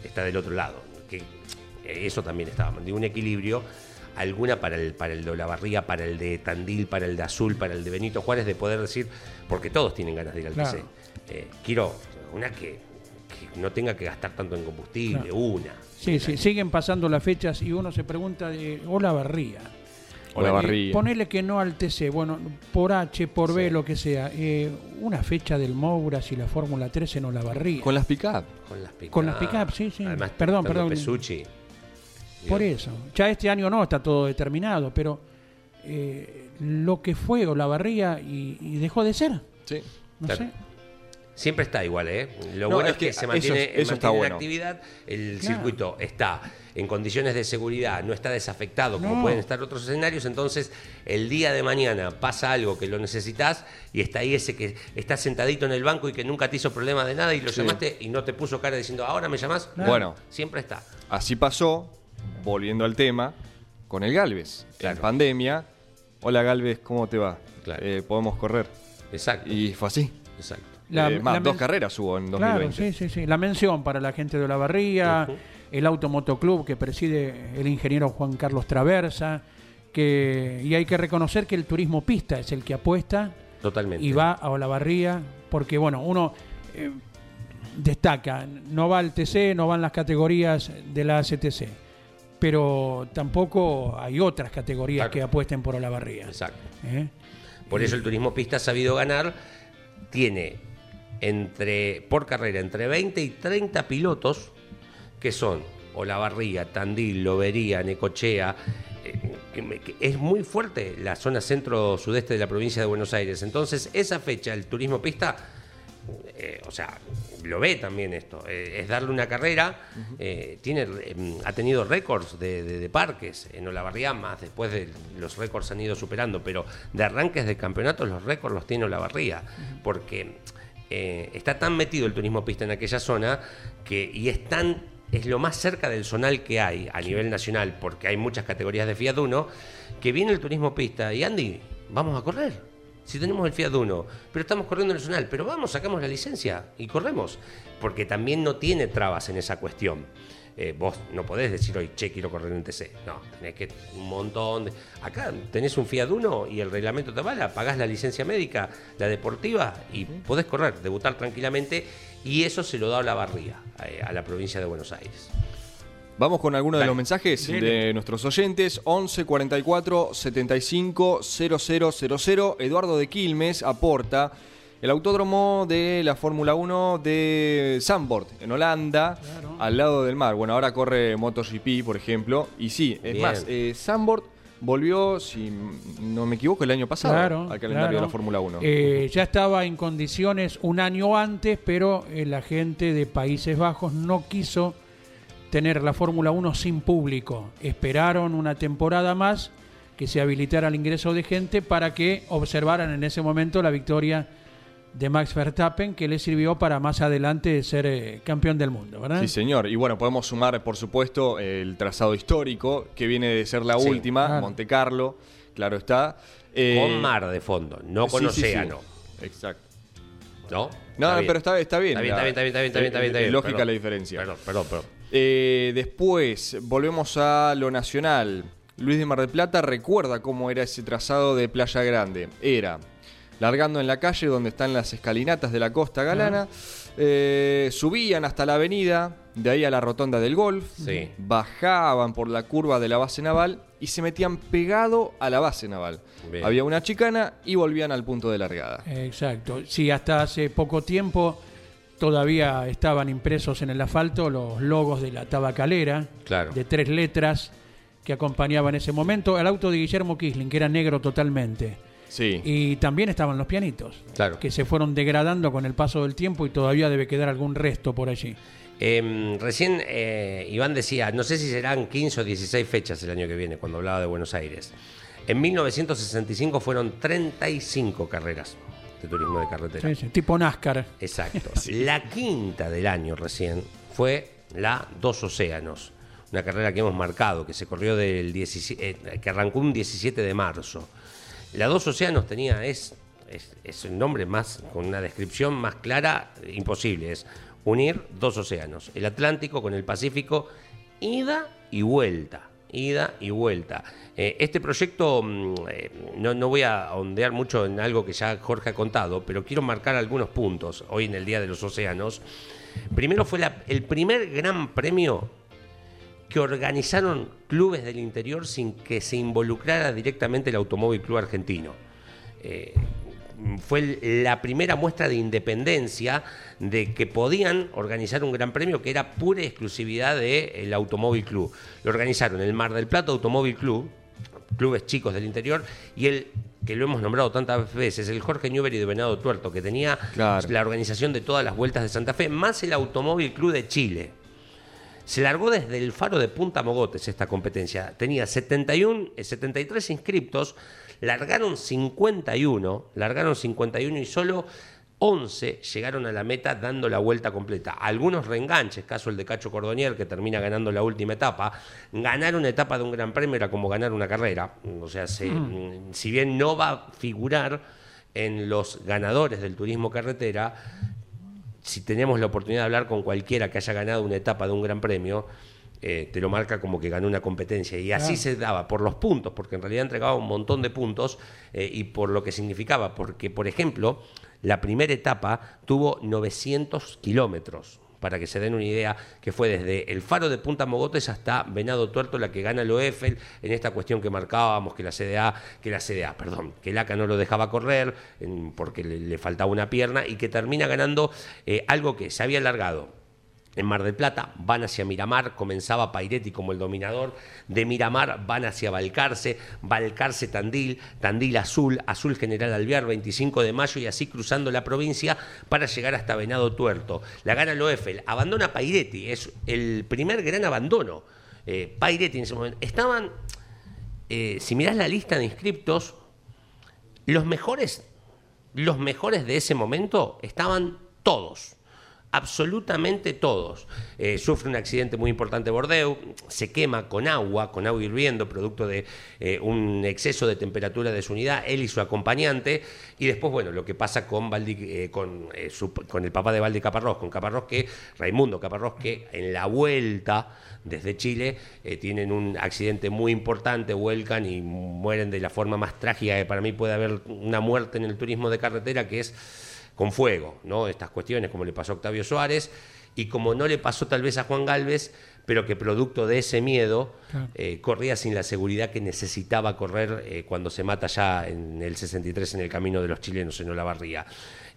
está del otro lado. Que eso también estaba. De un equilibrio, alguna para el, para el de Olavarría, para el de Tandil, para el de Azul, para el de Benito Juárez, de poder decir, porque todos tienen ganas de ir al Claro. TC. Eh, quiero una que, que no tenga que gastar tanto en combustible, una. Sí, sí, siguen pasando las fechas y uno se pregunta de Olavarría. Olavarría. Eh, ponele que no al TC, bueno, por H, por B, lo que sea. eh, una fecha del Mouras y la Fórmula 3 en Olavarría. Con las pick-up. Con las pick Con las pick-up, sí, sí. Además, Perdón, perdón. Pesucci. Por eso. Ya este año no, está todo determinado, pero eh, lo que fue Olavarría y, y dejó de ser. Sí. No Claro. sé. Siempre está igual, ¿eh? Lo No, bueno es que, que se mantiene, es- eso está bueno. actividad, el Claro. circuito está en condiciones de seguridad, no está desafectado como No. pueden estar otros escenarios, entonces el día de mañana pasa algo que lo necesitas y está ahí ese que está sentadito en el banco y que nunca te hizo problema de nada y lo Sí. llamaste y no te puso cara diciendo, ahora me llamás. Claro. Bueno, Siempre está. así pasó, volviendo al tema, con el Galvez. Claro. En pandemia, hola Galvez, ¿cómo te va? Claro. Eh, Podemos correr. Exacto. Y fue así. Exacto. La- Eh, más, la dos carreras hubo en Claro, 2020. sí, sí, sí. La mención para la gente de Olavarría, Ujú. el Automotoclub que preside el ingeniero Juan Carlos Traversa, que, y hay que reconocer que el turismo pista es el que apuesta Totalmente. y va a Olavarría, porque bueno, uno eh, destaca, no va al TC, no van las categorías de la ACTC, pero tampoco hay otras categorías Claro. que apuesten por Olavarría. Exacto. ¿eh? Por eso el turismo pista ha sabido ganar. Tiene entre por carrera entre 20 y 30 pilotos que son Olavarría, Tandil, Lobería, Necochea, eh, que me- que es muy fuerte la zona centro-sudeste de la provincia de Buenos Aires. Entonces, esa fecha, el turismo pista, eh, o sea, lo ve también esto, eh, es darle una carrera, eh, tiene, eh, ha tenido récords de, de- de parques en Olavarría, más después de los récords han ido superando, pero de arranques de campeonatos los récords los tiene Olavarría, porque eh, está tan metido el turismo pista en aquella zona que, y es tan es lo más cerca del zonal que hay a nivel nacional, porque hay muchas categorías de Fiat Uno, que viene el turismo pista y Andy, vamos a correr. Si tenemos el Fiat Uno, pero estamos corriendo en el zonal, pero vamos, sacamos la licencia y corremos, porque también no tiene trabas en esa cuestión. Eh, vos no podés decir hoy, che, quiero correr en TC. No, tenés que un montón de... Acá tenés un Fiat Uno y el reglamento te avala, pagás la licencia médica, la deportiva y podés correr, debutar tranquilamente y eso se lo da a la barría, eh, a la provincia de Buenos Aires. Vamos con algunos de los mensajes de nuestros oyentes. 11 44 75 0000. Eduardo de Quilmes aporta el autódromo de la Fórmula 1 de Zandvoort, en Holanda, al lado del mar. Bueno, ahora corre MotoGP, por ejemplo. Y sí, es Bien. más, eh, Zandvoort volvió, si no me equivoco, el año pasado Claro, al calendario claro. de la Fórmula 1. Eh, ya estaba en condiciones un año antes, pero eh, la gente de Países Bajos no quiso tener la Fórmula 1 sin público. Esperaron una temporada más que se habilitara el ingreso de gente para que observaran en ese momento la victoria de Max Verstappen, que le sirvió para más adelante ser eh, campeón del mundo, ¿verdad? Sí, señor. Y bueno, podemos sumar, por supuesto, el trazado histórico, que viene de ser la Sí, última, claro. Monte Carlo, claro está. Eh, Con mar de fondo, no con sí, sí, sí. océano. Exacto. ¿No? No, pero está, está bien. Está bien, la- está bien, está bien, está bien, está bien, está bien, está es bien. lógica Perdón. la diferencia. Perdón, perdón, perdón. Eh, después, volvemos a lo nacional. Luis de Mar del Plata recuerda cómo era ese trazado de Playa Grande. Era largando en la calle donde están las escalinatas de la Costa Galana, eh, subían hasta la avenida, de ahí a la rotonda del golf, Sí. bajaban por la curva de la base naval y se metían pegado a la base naval. Bien. Había una chicana y volvían al punto de largada. Exacto. Sí, hasta hace poco tiempo todavía estaban impresos en el asfalto los logos de la tabacalera, Claro. de tres letras que acompañaban ese momento. El auto de Guillermo Kisling, que era negro totalmente. Sí. Y también estaban los pianitos, Claro. que se fueron degradando con el paso del tiempo y todavía debe quedar algún resto por allí. Eh, recién eh, Iván decía, no sé si serán 15 o 16 fechas el año que viene, cuando hablaba de Buenos Aires. En 1965 fueron 35 carreras de turismo de carretera. Sí, sí, Tipo NASCAR. Exacto. La quinta del año recién fue la Dos Océanos, una carrera que hemos marcado, que se corrió del 17, eh, que arrancó un 17 de marzo. La Dos Océanos tenía, es, es, es un nombre más, con una descripción más clara, imposible, es unir dos océanos, el Atlántico con el Pacífico, ida y vuelta. Ida y vuelta. Eh, este proyecto, mm, eh, no, no voy a ondear mucho en algo que ya Jorge ha contado, pero quiero marcar algunos puntos hoy en el Día de los Océanos. Primero fue el primer gran premio que organizaron clubes del interior sin que se involucrara directamente el Automóvil Club Argentino. Eh, fue la primera muestra de independencia de que podían organizar un gran premio que era pura exclusividad del Automóvil Club. Lo organizaron el Mar del Plata Automóvil Club, clubes chicos del interior, y el que lo hemos nombrado tantas veces, el Jorge Newbery de Venado Tuerto, que tenía Claro. la organización de todas las vueltas de Santa Fe, más el Automóvil Club de Chile. Se largó desde el faro de Punta Mogotes esta competencia. Tenía 71, eh, 73 inscriptos, largaron 51, largaron 51 y solo 11 llegaron a la meta dando la vuelta completa. Algunos reenganches, caso el de Cacho Cordonier, que termina ganando la última etapa. Ganar una etapa de un gran premio era como ganar una carrera. O sea, se- si bien no va a figurar en los ganadores del turismo carretera, si tenemos la oportunidad de hablar con cualquiera que haya ganado una etapa de un gran premio, eh, te lo marca como que ganó una competencia. Y así se daba por los puntos, porque en realidad entregaba un montón de puntos eh, y por lo que significaba. Porque, por ejemplo, la primera etapa tuvo 900 kilómetros. Para que se den una idea, que fue desde el faro de Punta Mogotes hasta Venado Tuerto la que gana lo Eiffel en esta cuestión que marcábamos que la CDA, que la CDA, perdón, que el ACA no lo dejaba correr en- porque le, le faltaba una pierna y que termina ganando eh, algo que se había alargado en Mar del Plata, van hacia Miramar, comenzaba Pairetti como el dominador, de Miramar van hacia Balcarce, Balcarce Tandil, Tandil Azul, Azul General Alvear, 25 de mayo y así cruzando la provincia para llegar hasta Venado Tuerto. La gana Loeffel, abandona Pairetti, es el primer gran abandono. Eh, Pairetti en ese momento. Estaban, eh, si mirás la lista de inscriptos, los mejores, los mejores de ese momento estaban todos absolutamente todos. Eh, sufre un accidente muy importante Bordeaux, se quema con agua, con agua hirviendo, producto de eh, un exceso de temperatura de su unidad, él y su acompañante, y después, bueno, lo que pasa con, eh, con, con, el papá de Valdi Caparrós, con Caparrós que, Raimundo Caparrós, que en la vuelta desde Chile tienen un accidente muy importante, vuelcan y mueren de la forma más trágica que para mí puede haber una muerte en el turismo de carretera, que es con fuego, ¿no? Estas cuestiones, como le pasó a Octavio Suárez, y como no le pasó tal vez a Juan Galvez, pero que producto de ese miedo eh, corría sin la seguridad que necesitaba correr eh, cuando se mata ya en el 63 en el camino de los chilenos en Olavarría.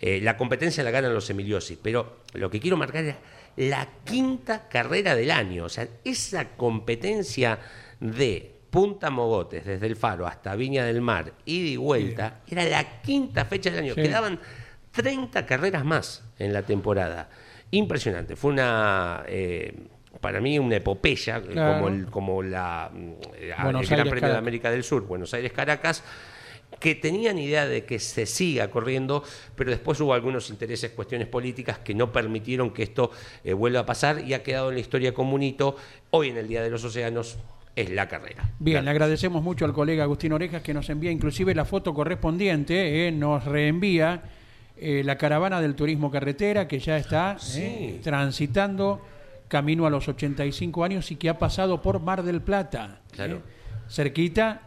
Eh, la competencia la ganan los Emiliosi, pero lo que quiero marcar es la quinta carrera del año, o sea, esa competencia de Punta Mogotes, desde el Faro hasta Viña del Mar, ida y vuelta, era la quinta fecha del año. Quedaban 30 carreras más en la temporada. Impresionante. Fue una, eh, para mí, una epopeya, eh, como, el, como la, eh, el Gran Premio de América del Sur, Buenos Aires-Caracas, que tenían idea de que se siga corriendo, pero después hubo algunos intereses, cuestiones políticas que no permitieron que esto vuelva a pasar y ha quedado en la historia como un hito. Hoy en el Día de los Océanos es la carrera. Bien, le agradecemos mucho al colega Agustín Orejas que nos envía inclusive la foto correspondiente, nos reenvía eh, la caravana del turismo carretera que ya está eh, transitando camino a los 85 años y que ha pasado por Mar del Plata. Eh, cerquita,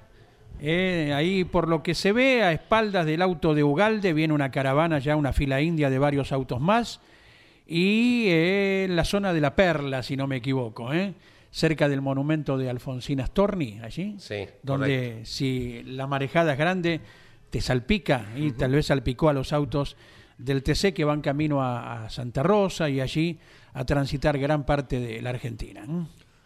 ahí por lo que se ve a espaldas del auto de Ugalde viene una caravana ya, una fila india de varios autos más y en la zona de la Perla, si no me equivoco, cerca del monumento de Alfonsina Storni, allí, donde si la marejada es grande te salpica y tal vez salpicó a los autos del TC que van camino a, Santa Rosa y allí a transitar gran parte de la Argentina.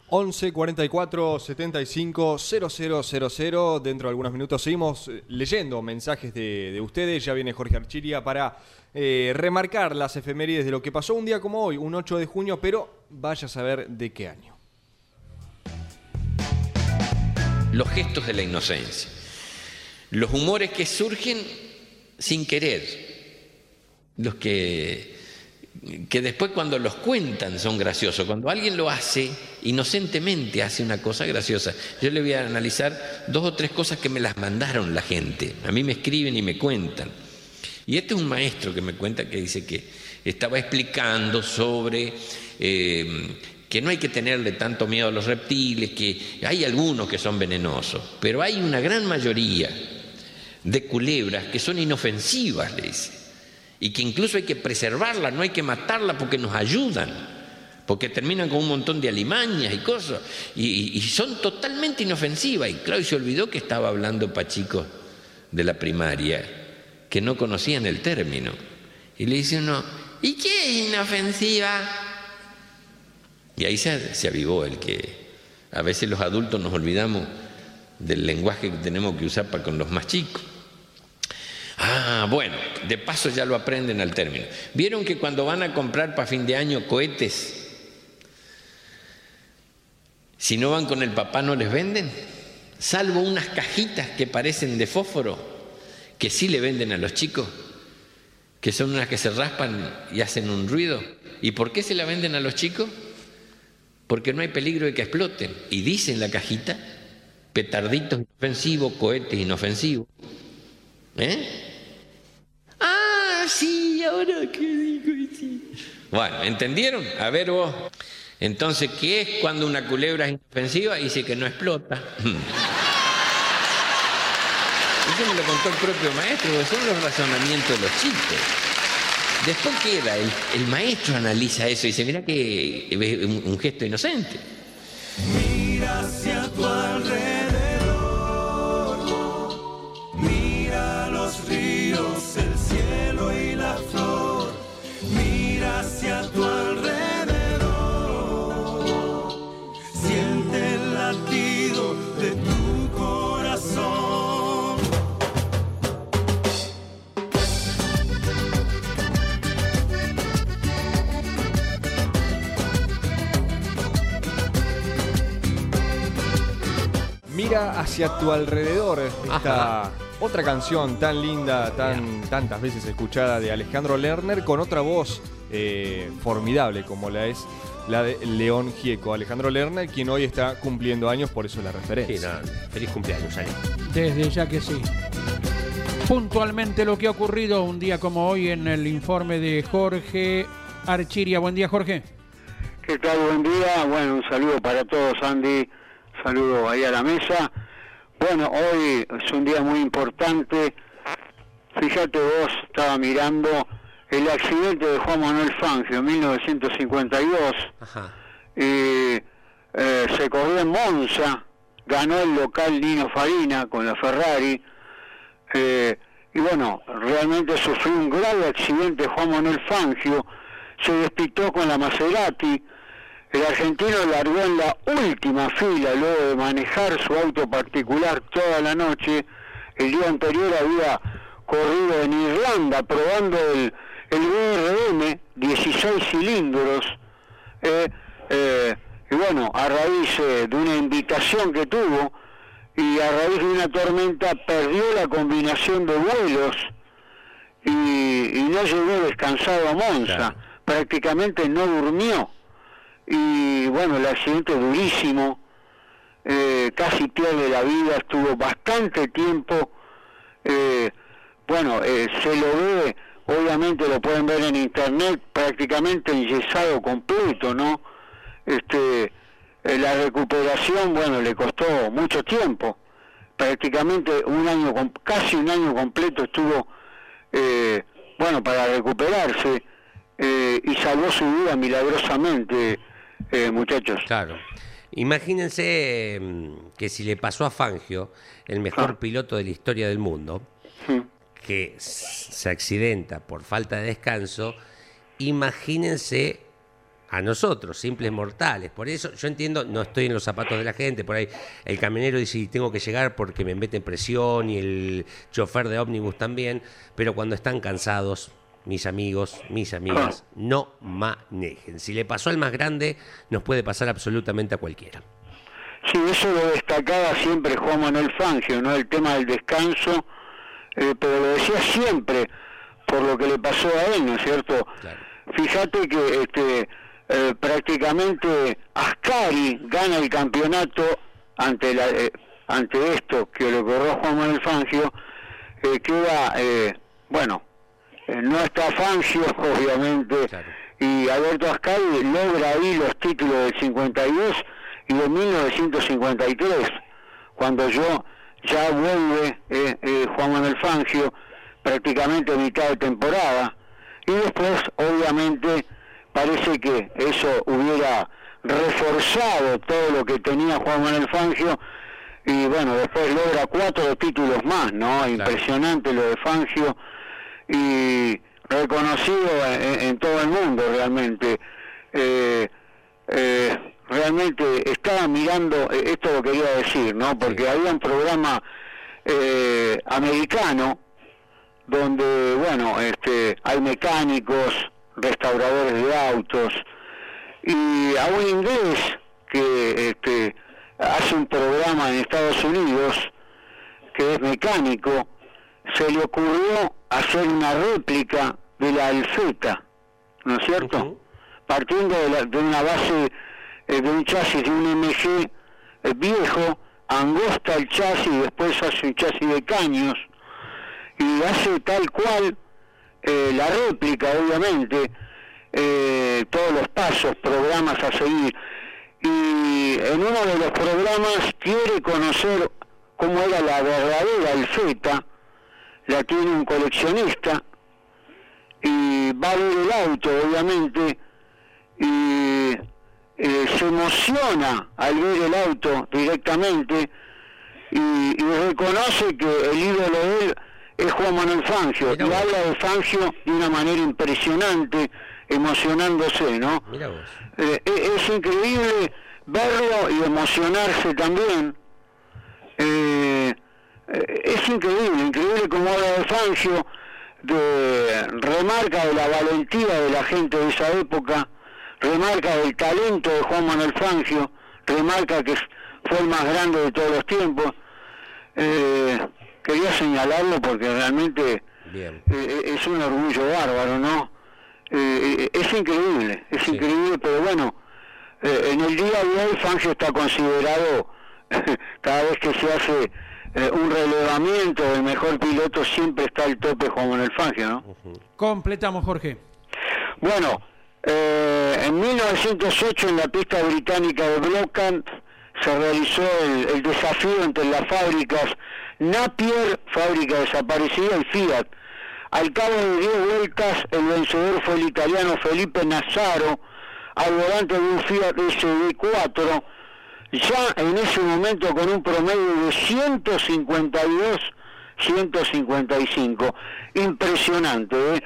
11 44 75 0000. Dentro de algunos minutos seguimos eh, leyendo mensajes de, ustedes. Ya viene Jorge Archiria para eh, remarcar las efemérides de lo que pasó un día como hoy, un 8 de junio, pero vaya a saber de qué año. Los gestos de la inocencia. Los humores que surgen sin querer, los que, que después cuando los cuentan son graciosos. Cuando alguien lo hace, inocentemente hace una cosa graciosa. Yo le voy a analizar dos o tres cosas que me las mandaron la gente. A mí me escriben y me cuentan. Y este es un maestro que me cuenta que dice que estaba explicando sobre eh, que no hay que tenerle tanto miedo a los reptiles, que hay algunos que son venenosos, pero hay una gran mayoría de culebras que son inofensivas, le dice, y que incluso hay que preservarlas, no hay que matarlas porque nos ayudan, porque terminan con un montón de alimañas y cosas, y, son totalmente inofensivas. Y claro, se olvidó que estaba hablando Pachico de la primaria, que no conocían el término. Y le dice uno, ¿y qué es inofensiva? Y ahí se, se avivó el que a veces los adultos nos olvidamos del lenguaje que tenemos que usar para con los más chicos. Ah, bueno, de paso ya lo aprenden al término. ¿Vieron que cuando van a comprar para fin de año cohetes, si no van con el papá no les venden? Salvo unas cajitas que parecen de fósforo, que sí le venden a los chicos, que son unas que se raspan y hacen un ruido. ¿Y por qué se la venden a los chicos? Porque no hay peligro de que exploten. Y dice en la cajita, petarditos inofensivos, cohetes inofensivos. ¿Eh? sí, ahora qué digo. Bueno, ¿entendieron? A ver vos. Entonces, ¿qué es cuando una culebra es inofensiva? Dice que no explota. Eso me lo contó el propio maestro, son los razonamientos de los chicos. Después queda, el, el maestro analiza eso y dice, mira que es un gesto inocente. Hacia tu alrededor. Esta Ajá. otra canción tan linda, tan tantas veces escuchada de Alejandro Lerner con otra voz eh, formidable como la es la de León Gieco. Alejandro Lerner, quien hoy está cumpliendo años, por eso la Sí, referencia. nada, feliz cumpleaños, Ale. Desde ya que sí. Puntualmente lo que ha ocurrido un día como hoy en el informe de Jorge Archiria. Buen día, Jorge. ¿Qué tal? Buen día. Bueno, un saludo para todos, Andy. Saludo ahí a la mesa. Bueno, hoy es un día muy importante. Fíjate vos, estaba mirando el accidente de Juan Manuel Fangio en 1952. Ajá. y eh, se corrió en Monza, ganó el local Nino Farina con la Ferrari, eh, y bueno, realmente sufrió un grave accidente Juan Manuel Fangio, se despistó con la Maserati, el argentino largó en la última fila luego de manejar su auto particular toda la noche, el día anterior había corrido en Irlanda probando el, el BRM, 16 cilindros, eh, eh, y bueno, a raíz eh, de una invitación que tuvo y a raíz de una tormenta perdió la combinación de vuelos y, y no llegó descansado a Monza, Claro. prácticamente no durmió y bueno, el accidente durísimo, eh, casi pierde la vida, estuvo bastante tiempo, eh, bueno, eh, se lo ve, obviamente lo pueden ver en internet, prácticamente enyesado completo, ¿no? Este, eh, la recuperación, bueno, le costó mucho tiempo, prácticamente un año, casi un año completo estuvo, eh, bueno, para recuperarse eh, y salvó su vida milagrosamente, eh, muchachos. Claro. Imagínense mm, que si le pasó a Fangio, el mejor Ah. piloto de la historia del mundo, que se accidenta por falta de descanso, imagínense a nosotros, simples mortales. Por eso yo entiendo, no estoy en los zapatos de la gente, por ahí el camionero dice, "Y tengo que llegar porque me meten presión y el chofer de ómnibus también, pero cuando están cansados, mis amigos, mis amigas, no manejen. Si le pasó al más grande, nos puede pasar absolutamente a cualquiera. Sí, eso lo destacaba siempre Juan Manuel Fangio, ¿no? El tema del descanso, eh, pero lo decía siempre por lo que le pasó a él, ¿no es cierto? Claro. Fíjate que este, eh, prácticamente Ascari gana el campeonato ante la, eh, ante esto que lo corrió Juan Manuel Fangio, eh, queda, eh, bueno, no está Fangio, obviamente, Claro. y Alberto Ascari logra ahí los títulos del 52 y de 1953, cuando yo ya vuelve eh, eh, Juan Manuel Fangio prácticamente mitad de temporada y después obviamente parece que eso hubiera reforzado todo lo que tenía Juan Manuel Fangio y bueno, después logra cuatro títulos más, ¿no? Impresionante lo de Fangio y reconocido en, en todo el mundo realmente. Eh, eh, realmente estaba mirando, eh, esto lo quería decir, ¿no? Porque había un programa eh, americano donde, bueno, este, hay mecánicos, restauradores de autos, y a un inglés que este, hace un programa en Estados Unidos, que es mecánico, se le ocurrió hacer una réplica de la Alfeta, ¿no es cierto? Partiendo de, la- de una base, eh, de un chasis de un MG eh, viejo, angosta el chasis y después hace un chasis de caños y hace tal cual eh, la réplica, obviamente, eh, todos los pasos, programas a seguir. Y en uno de los programas quiere conocer cómo era la verdadera alfeta, la tiene un coleccionista, y va a ver el auto, obviamente, y eh, se emociona al ver el auto directamente y, y reconoce que el ídolo de él es Juan Manuel Fangio y habla de Fangio de una manera impresionante, emocionándose, ¿no? Eh, es increíble verlo y emocionarse también. Eh, es increíble, increíble como habla de Fangio, de, remarca de la valentía de la gente de esa época, remarca del talento de Juan Manuel Fangio, remarca que fue el más grande de todos los tiempos. Eh, quería señalarlo porque realmente Bien. eh, es un orgullo bárbaro, ¿no? Eh, eh, es increíble, es Sí. increíble, pero bueno, eh, en el día de hoy Fangio está considerado, cada vez que se hace eh, un relevamiento del mejor piloto, siempre está el tope Juan Manuel Fangio, ¿no? Completamos, Jorge. Bueno, eh, en 1908 en la pista británica de Blockham se realizó el, el desafío entre las fábricas Napier, fábrica desaparecida, y Fiat. Al cabo de 10 vueltas, el vencedor fue el italiano Felipe Nazzaro, al volante de un Fiat SD4, ya en ese momento con un promedio de 152 155. Impresionante. ¿eh?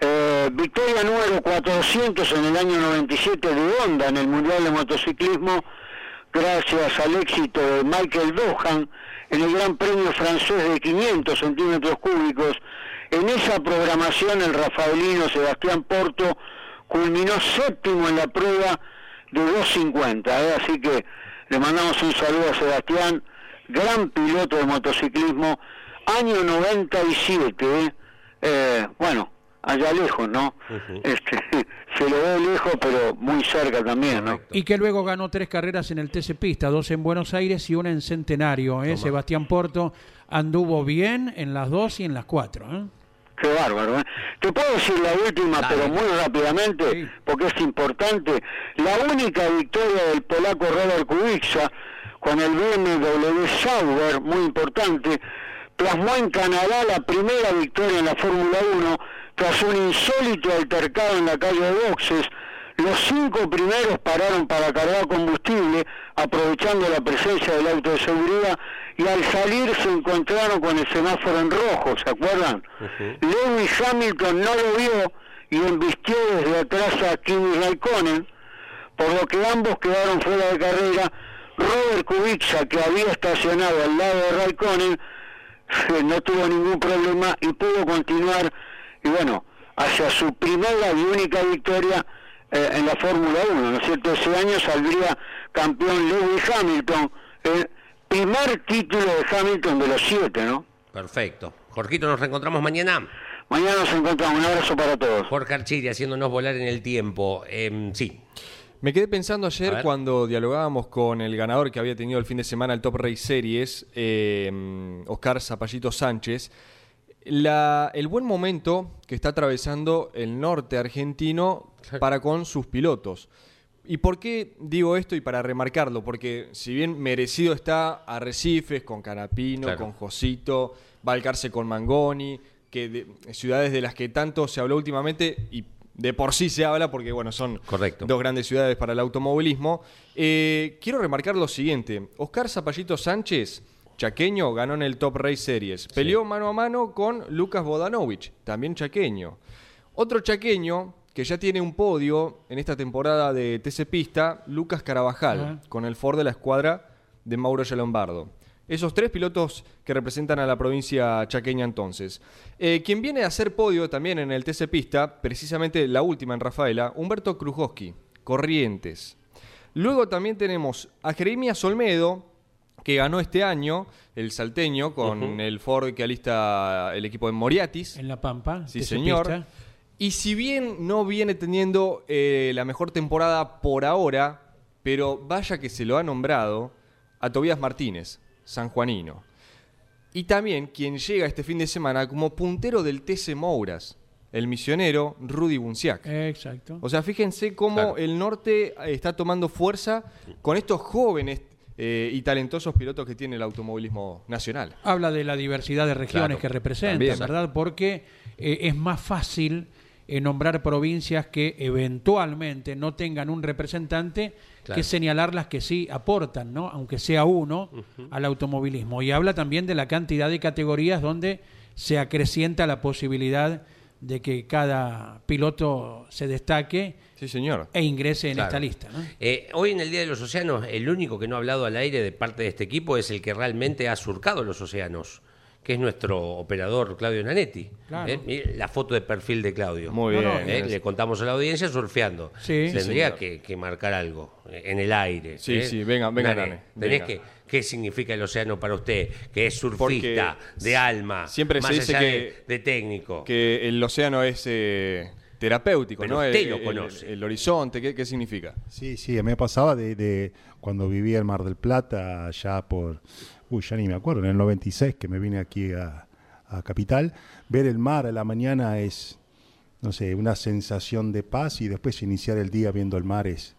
Eh, victoria número 400 en el año 97 de Honda en el Mundial de Motociclismo, gracias al éxito de Michael Dohan en el Gran Premio francés de 500 centímetros cúbicos. En esa programación el rafaelino Sebastián Porto culminó séptimo en la prueba de 2.50. ¿eh? Así que le mandamos un saludo a Sebastián, gran piloto de motociclismo, año 97. ¿eh? Eh, bueno, allá lejos, ¿no? este, se lo ve lejos, pero muy cerca también, ¿no? Y que luego ganó tres carreras en el TC Pista, dos en Buenos Aires y una en Centenario. ¿eh? Sebastián Porto anduvo bien en las dos y en las cuatro. ¿eh? Qué bárbaro. ¿eh? Te puedo decir la última, Dale. pero muy rápidamente, Sí. porque es importante. La única victoria del polaco Robert Kubica con el BMW Sauber, muy importante, plasmó en Canadá la primera victoria en la Fórmula 1 tras un insólito altercado en la calle de boxes. Los cinco primeros pararon para cargar combustible, aprovechando la presencia del auto de seguridad, y al salir se encontraron con el semáforo en rojo, ¿se acuerdan? Lewis Hamilton no lo vio y embistió desde atrás a Kimi Raikkonen, por lo que ambos quedaron fuera de carrera. Robert Kubica, que había estacionado al lado de Raikkonen, eh, no tuvo ningún problema y pudo continuar, y bueno, hacia su primera y única victoria eh, en la Fórmula 1, ¿no es cierto? Ese año saldría campeón Lewis Hamilton, el primer título de Hamilton de los siete, ¿no? Perfecto. Jorgito, nos reencontramos mañana. Mañana nos encontramos, un abrazo para todos. Jorge Archiri haciéndonos volar en el tiempo. Em, sí. Me quedé pensando ayer cuando dialogábamos con el ganador que había tenido el fin de semana el Top Race Series, eh, Oscar Zapallito Sánchez, la- el buen momento que está atravesando el norte argentino para con sus pilotos. ¿Y por qué digo esto y para remarcarlo? Porque si bien merecido está Arrecifes con Canapino, Claro. con Josito, Balcarce con Mangoni, que de- ciudades de las que tanto se habló últimamente y de por sí se habla porque bueno son Correcto. dos grandes ciudades para el automovilismo. Eh, quiero remarcar lo siguiente: Oscar Zapallito Sánchez, chaqueño, ganó en el Top Race Series. Peleó mano a mano con Lucas Bodanovich, también chaqueño. Otro chaqueño que ya tiene un podio en esta temporada de TC Pista, Lucas Carabajal, con el Ford de la escuadra de Mauro Lombardo. Esos tres pilotos que representan a la provincia chaqueña entonces. Eh, quien viene a hacer podio también en el TC Pista, precisamente la última en Rafaela, Humberto Krujowski, Corrientes. Luego también tenemos a Jeremías Olmedo, que ganó este año, el salteño, con el Ford que alista el equipo de Moriatis. En La Pampa. Sí, señor. Pista. Y si bien no viene teniendo eh, la mejor temporada por ahora, pero vaya que se lo ha nombrado a Tobías Martínez, sanjuanino. Y también quien llega este fin de semana como puntero del TC Mouras, el misionero Rudy Bunciac. Exacto. O sea, fíjense cómo Claro. el norte eh, está tomando fuerza con estos jóvenes eh, y talentosos pilotos que tiene el automovilismo nacional. Habla de la diversidad de regiones Claro, que representa, también. ¿verdad? Porque eh, es más fácil eh, nombrar provincias que eventualmente no tengan un representante Claro. que señalar las que sí aportan, ¿no? Aunque sea uno al automovilismo. Y habla también de la cantidad de categorías donde se acrecienta la posibilidad de que cada piloto se destaque Sí, señor. e ingrese en Claro. esta lista, ¿no? Eh, hoy en el Día de los Océanos, el único que no ha hablado al aire de parte de este equipo es el que realmente ha surcado los océanos, que es nuestro operador Claudio Nanetti. Claro. ¿eh? La foto de perfil de Claudio. Muy bien. ¿eh? Le contamos a la audiencia surfeando. Sí. Tendría que, que marcar algo en el aire. Sí, ¿eh? sí, venga, venga, Nane, Nane, tenés venga. que, ¿Qué significa el océano para usted? Que es surfista, Porque de alma, siempre se más dice allá que- de, de técnico. Que el océano es eh, terapéutico, Pero ¿no? usted el, lo el- conoce. el horizonte, ¿qué, qué significa? Sí, sí, me pasaba de, de cuando vivía en Mar del Plata, allá por, uy, ya ni me acuerdo, en el 96 que me vine aquí a, a Capital, ver el mar a la mañana es, no sé, una sensación de paz y después iniciar el día viendo el mar es,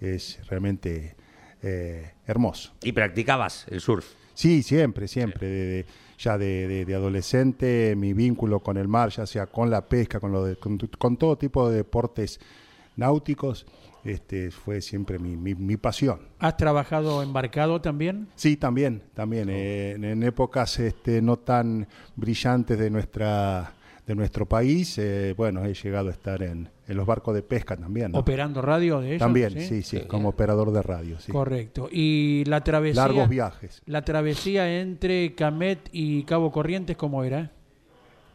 es realmente eh, hermoso. Y practicabas el surf. Sí, siempre, siempre. de- de- ya de, de- adolescente, mi vínculo con el mar, ya sea con la pesca, con, lo de- con, con todo tipo de deportes náuticos, este, fue siempre mi, mi- mi pasión. ¿Has trabajado embarcado también? Sí, también, también. eh, en, en épocas este, no tan brillantes de nuestra de nuestro país, eh, bueno, he llegado a estar en, en los barcos de pesca también. ¿no? ¿Operando radio de ellos? También, sí, sí, como operador de radio. Sí. Correcto. ¿Y la travesía? Largos viajes. ¿La travesía entre Camet y Cabo Corrientes cómo era?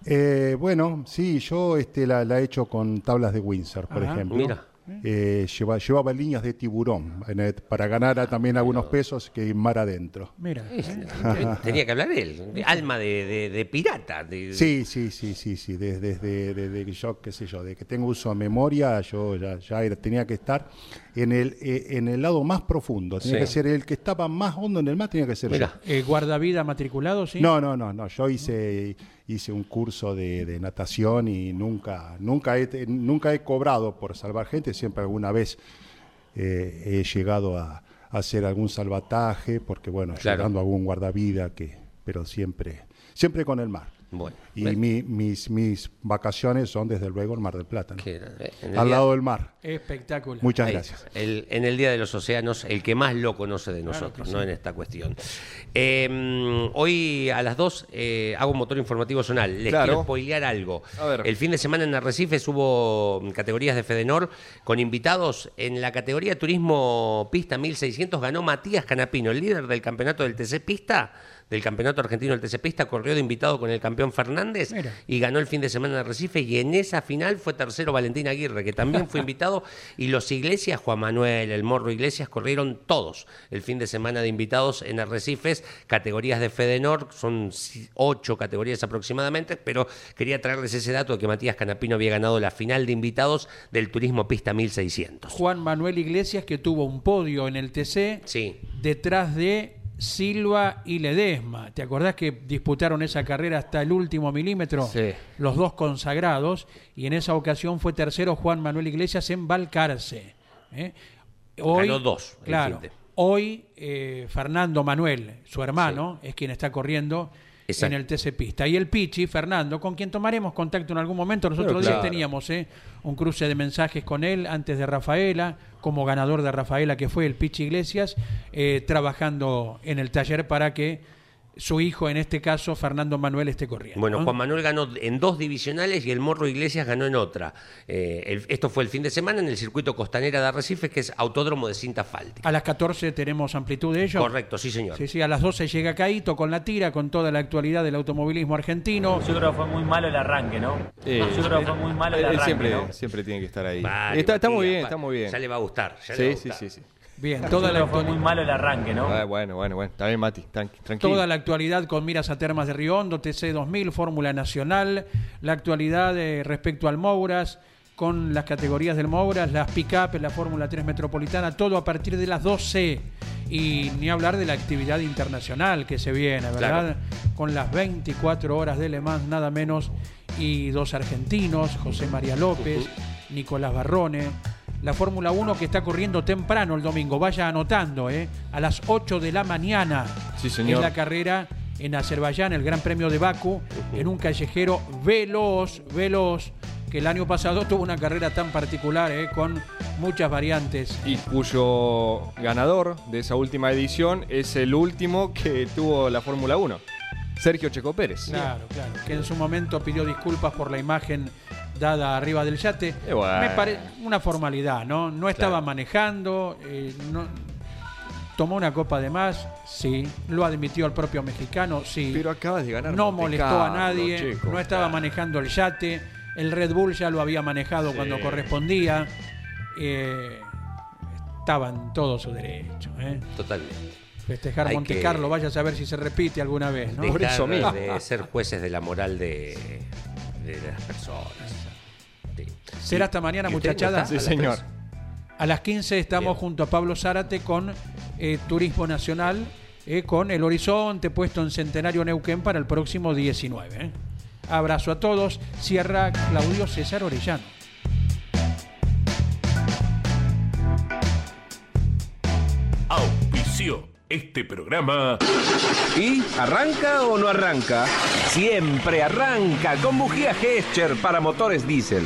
Eh, bueno, sí, yo este, la, la he hecho con tablas de Windsor, por Ajá. ejemplo. Mira. Eh, lleva- llevaba líneas de tiburón en el- para ganar a- también algunos pesos que ir mar adentro. Mira. Tenía que hablar él. de Alma de, de- de pirata. de- Sí, sí, sí, sí, sí. Desde, desde, yo, qué sé yo, de que tengo uso de memoria, yo ya, ya era- tenía que estar en el, eh, en el lado más profundo. Tenía Sí. que ser el que estaba más hondo en el mar, tenía que ser Mira. yo. Eh, ¿Guardavida matriculado, sí? No, no, no, no. Yo hice, hice un curso de, de natación y nunca, nunca he, nunca he cobrado por salvar gente. Siempre alguna vez eh, he llegado a, a hacer algún salvataje, porque bueno, Claro. llegando a algún guardavida, que, pero siempre, siempre con el mar. Bueno. Y Bueno, mi- mis, mis vacaciones son desde luego el Mar del Plata, eh, al día- lado del mar. Espectacular. Muchas Ahí, gracias. el- en el Día de los Océanos, el que más lo conoce de Claro nosotros, no sí. en esta cuestión. Eh, hoy a las 2 eh, hago un motor informativo zonal. Les Claro. quiero spoilear algo. A ver. El fin de semana en Arrecifes hubo categorías de Fedenor con invitados. En la categoría Turismo Pista 1600 ganó Matías Canapino, el líder del campeonato del TC Pista. Del campeonato argentino del TC Pista, corrió de invitado con el campeón Fernández Mira. y ganó el fin de semana en Arrecife. Y en esa final fue tercero Valentín Aguirre, que también fue invitado. Y los Iglesias, Juan Manuel, el Morro Iglesias, corrieron todos el fin de semana de invitados en Arrecifes. Categorías de Fedenor, son ocho categorías aproximadamente. Pero quería traerles ese dato de que Matías Canapino había ganado la final de invitados del Turismo Pista 1600. Juan Manuel Iglesias que tuvo un podio en el TC Sí. detrás de Silva y Ledesma. ¿Te acordás que disputaron esa carrera hasta el último milímetro? Sí. Los dos consagrados. Y en esa ocasión fue tercero Juan Manuel Iglesias en Balcarce. ¿eh? Ganó dos, Claro. Hoy eh, Fernando Manuel, su hermano, es quien está corriendo Exacto. en el TC Pista. Y el Pichi, Fernando, con quien tomaremos contacto en algún momento. Nosotros días teníamos eh, un cruce de mensajes con él antes de Rafaela, como ganador de Rafaela, que fue el Pichi Iglesias, eh, trabajando en el taller para que su hijo, en este caso, Fernando Manuel, esté corriendo. Bueno, ¿no? Juan Manuel ganó en dos divisionales y el Morro Iglesias ganó en otra. Eh, el- esto fue el fin de semana en el circuito costanera de Arrecife, que es autódromo de cinta asfáltica. A las 14 tenemos amplitud de ello. Correcto, sí, señor. Sí, sí, a las 12 llega Caíto con la tira, con toda la actualidad del automovilismo argentino. Yo creo que fue muy malo el arranque, ¿no? Eh, Yo creo que fue muy malo el él arranque, siempre, ¿no? siempre tiene que estar ahí. Vale, está, está muy bien, está muy bien. Ya le va a gustar. ya le va a Sí, sí, gustar. sí, sí. Bien, toda la, fue muy malo el arranque, ¿no? Ah, bueno, bueno, bueno. Está bien, Mati. tran- tranquilo. toda la actualidad con miras a Termas de Río Hondo, TC 2000, Fórmula Nacional, la actualidad eh, respecto al Mouras, con las categorías del Mouras, las pick-up, la Fórmula 3 Metropolitana, todo a partir de las 12. Y ni hablar de la actividad internacional que se viene, ¿verdad? Con las 24 horas de Le Mans, nada menos, y dos argentinos, José María López, Nicolás Barrone. La Fórmula 1 que está corriendo temprano el domingo, vaya anotando, ¿eh? A las 8 de la mañana. Sí, señor. Es la carrera en Azerbaiyán, el Gran Premio de Baku, en un callejero veloz, veloz, que el año pasado tuvo una carrera tan particular, ¿eh? con muchas variantes. Y cuyo ganador de esa última edición es el último que tuvo la Fórmula 1. Sergio Checo Pérez. Claro, claro. Que en su momento pidió disculpas por la imagen dada arriba del yate. Bueno. Me parece una formalidad, ¿no? No estaba Claro. manejando, eh, no- ¿Tomó una copa de más? Sí. ¿Lo admitió el propio mexicano? Sí. Pero acabas de ganar. no molestó a nadie, no estaba manejando el yate, el Red Bull ya lo había manejado Sí. cuando correspondía. Eh, estaba en todo su derecho. ¿eh? Totalmente. Festejar Hay Monte Carlo, vaya a saber si se repite alguna vez. ¿no? Dejar mismo. de ser jueces de la moral de, de las personas. Será hasta mañana, muchachada. Sí, a las señor. A las 15 estamos Bien. junto a Pablo Zárate con eh, Turismo Nacional, eh, con el horizonte puesto en Centenario Neuquén para el próximo 19. ¿eh? Abrazo a todos. Cierra Claudio César Orellano. Auspició este programa. ¿Y arranca o no arranca? Siempre arranca con bujía Gescher para motores diésel.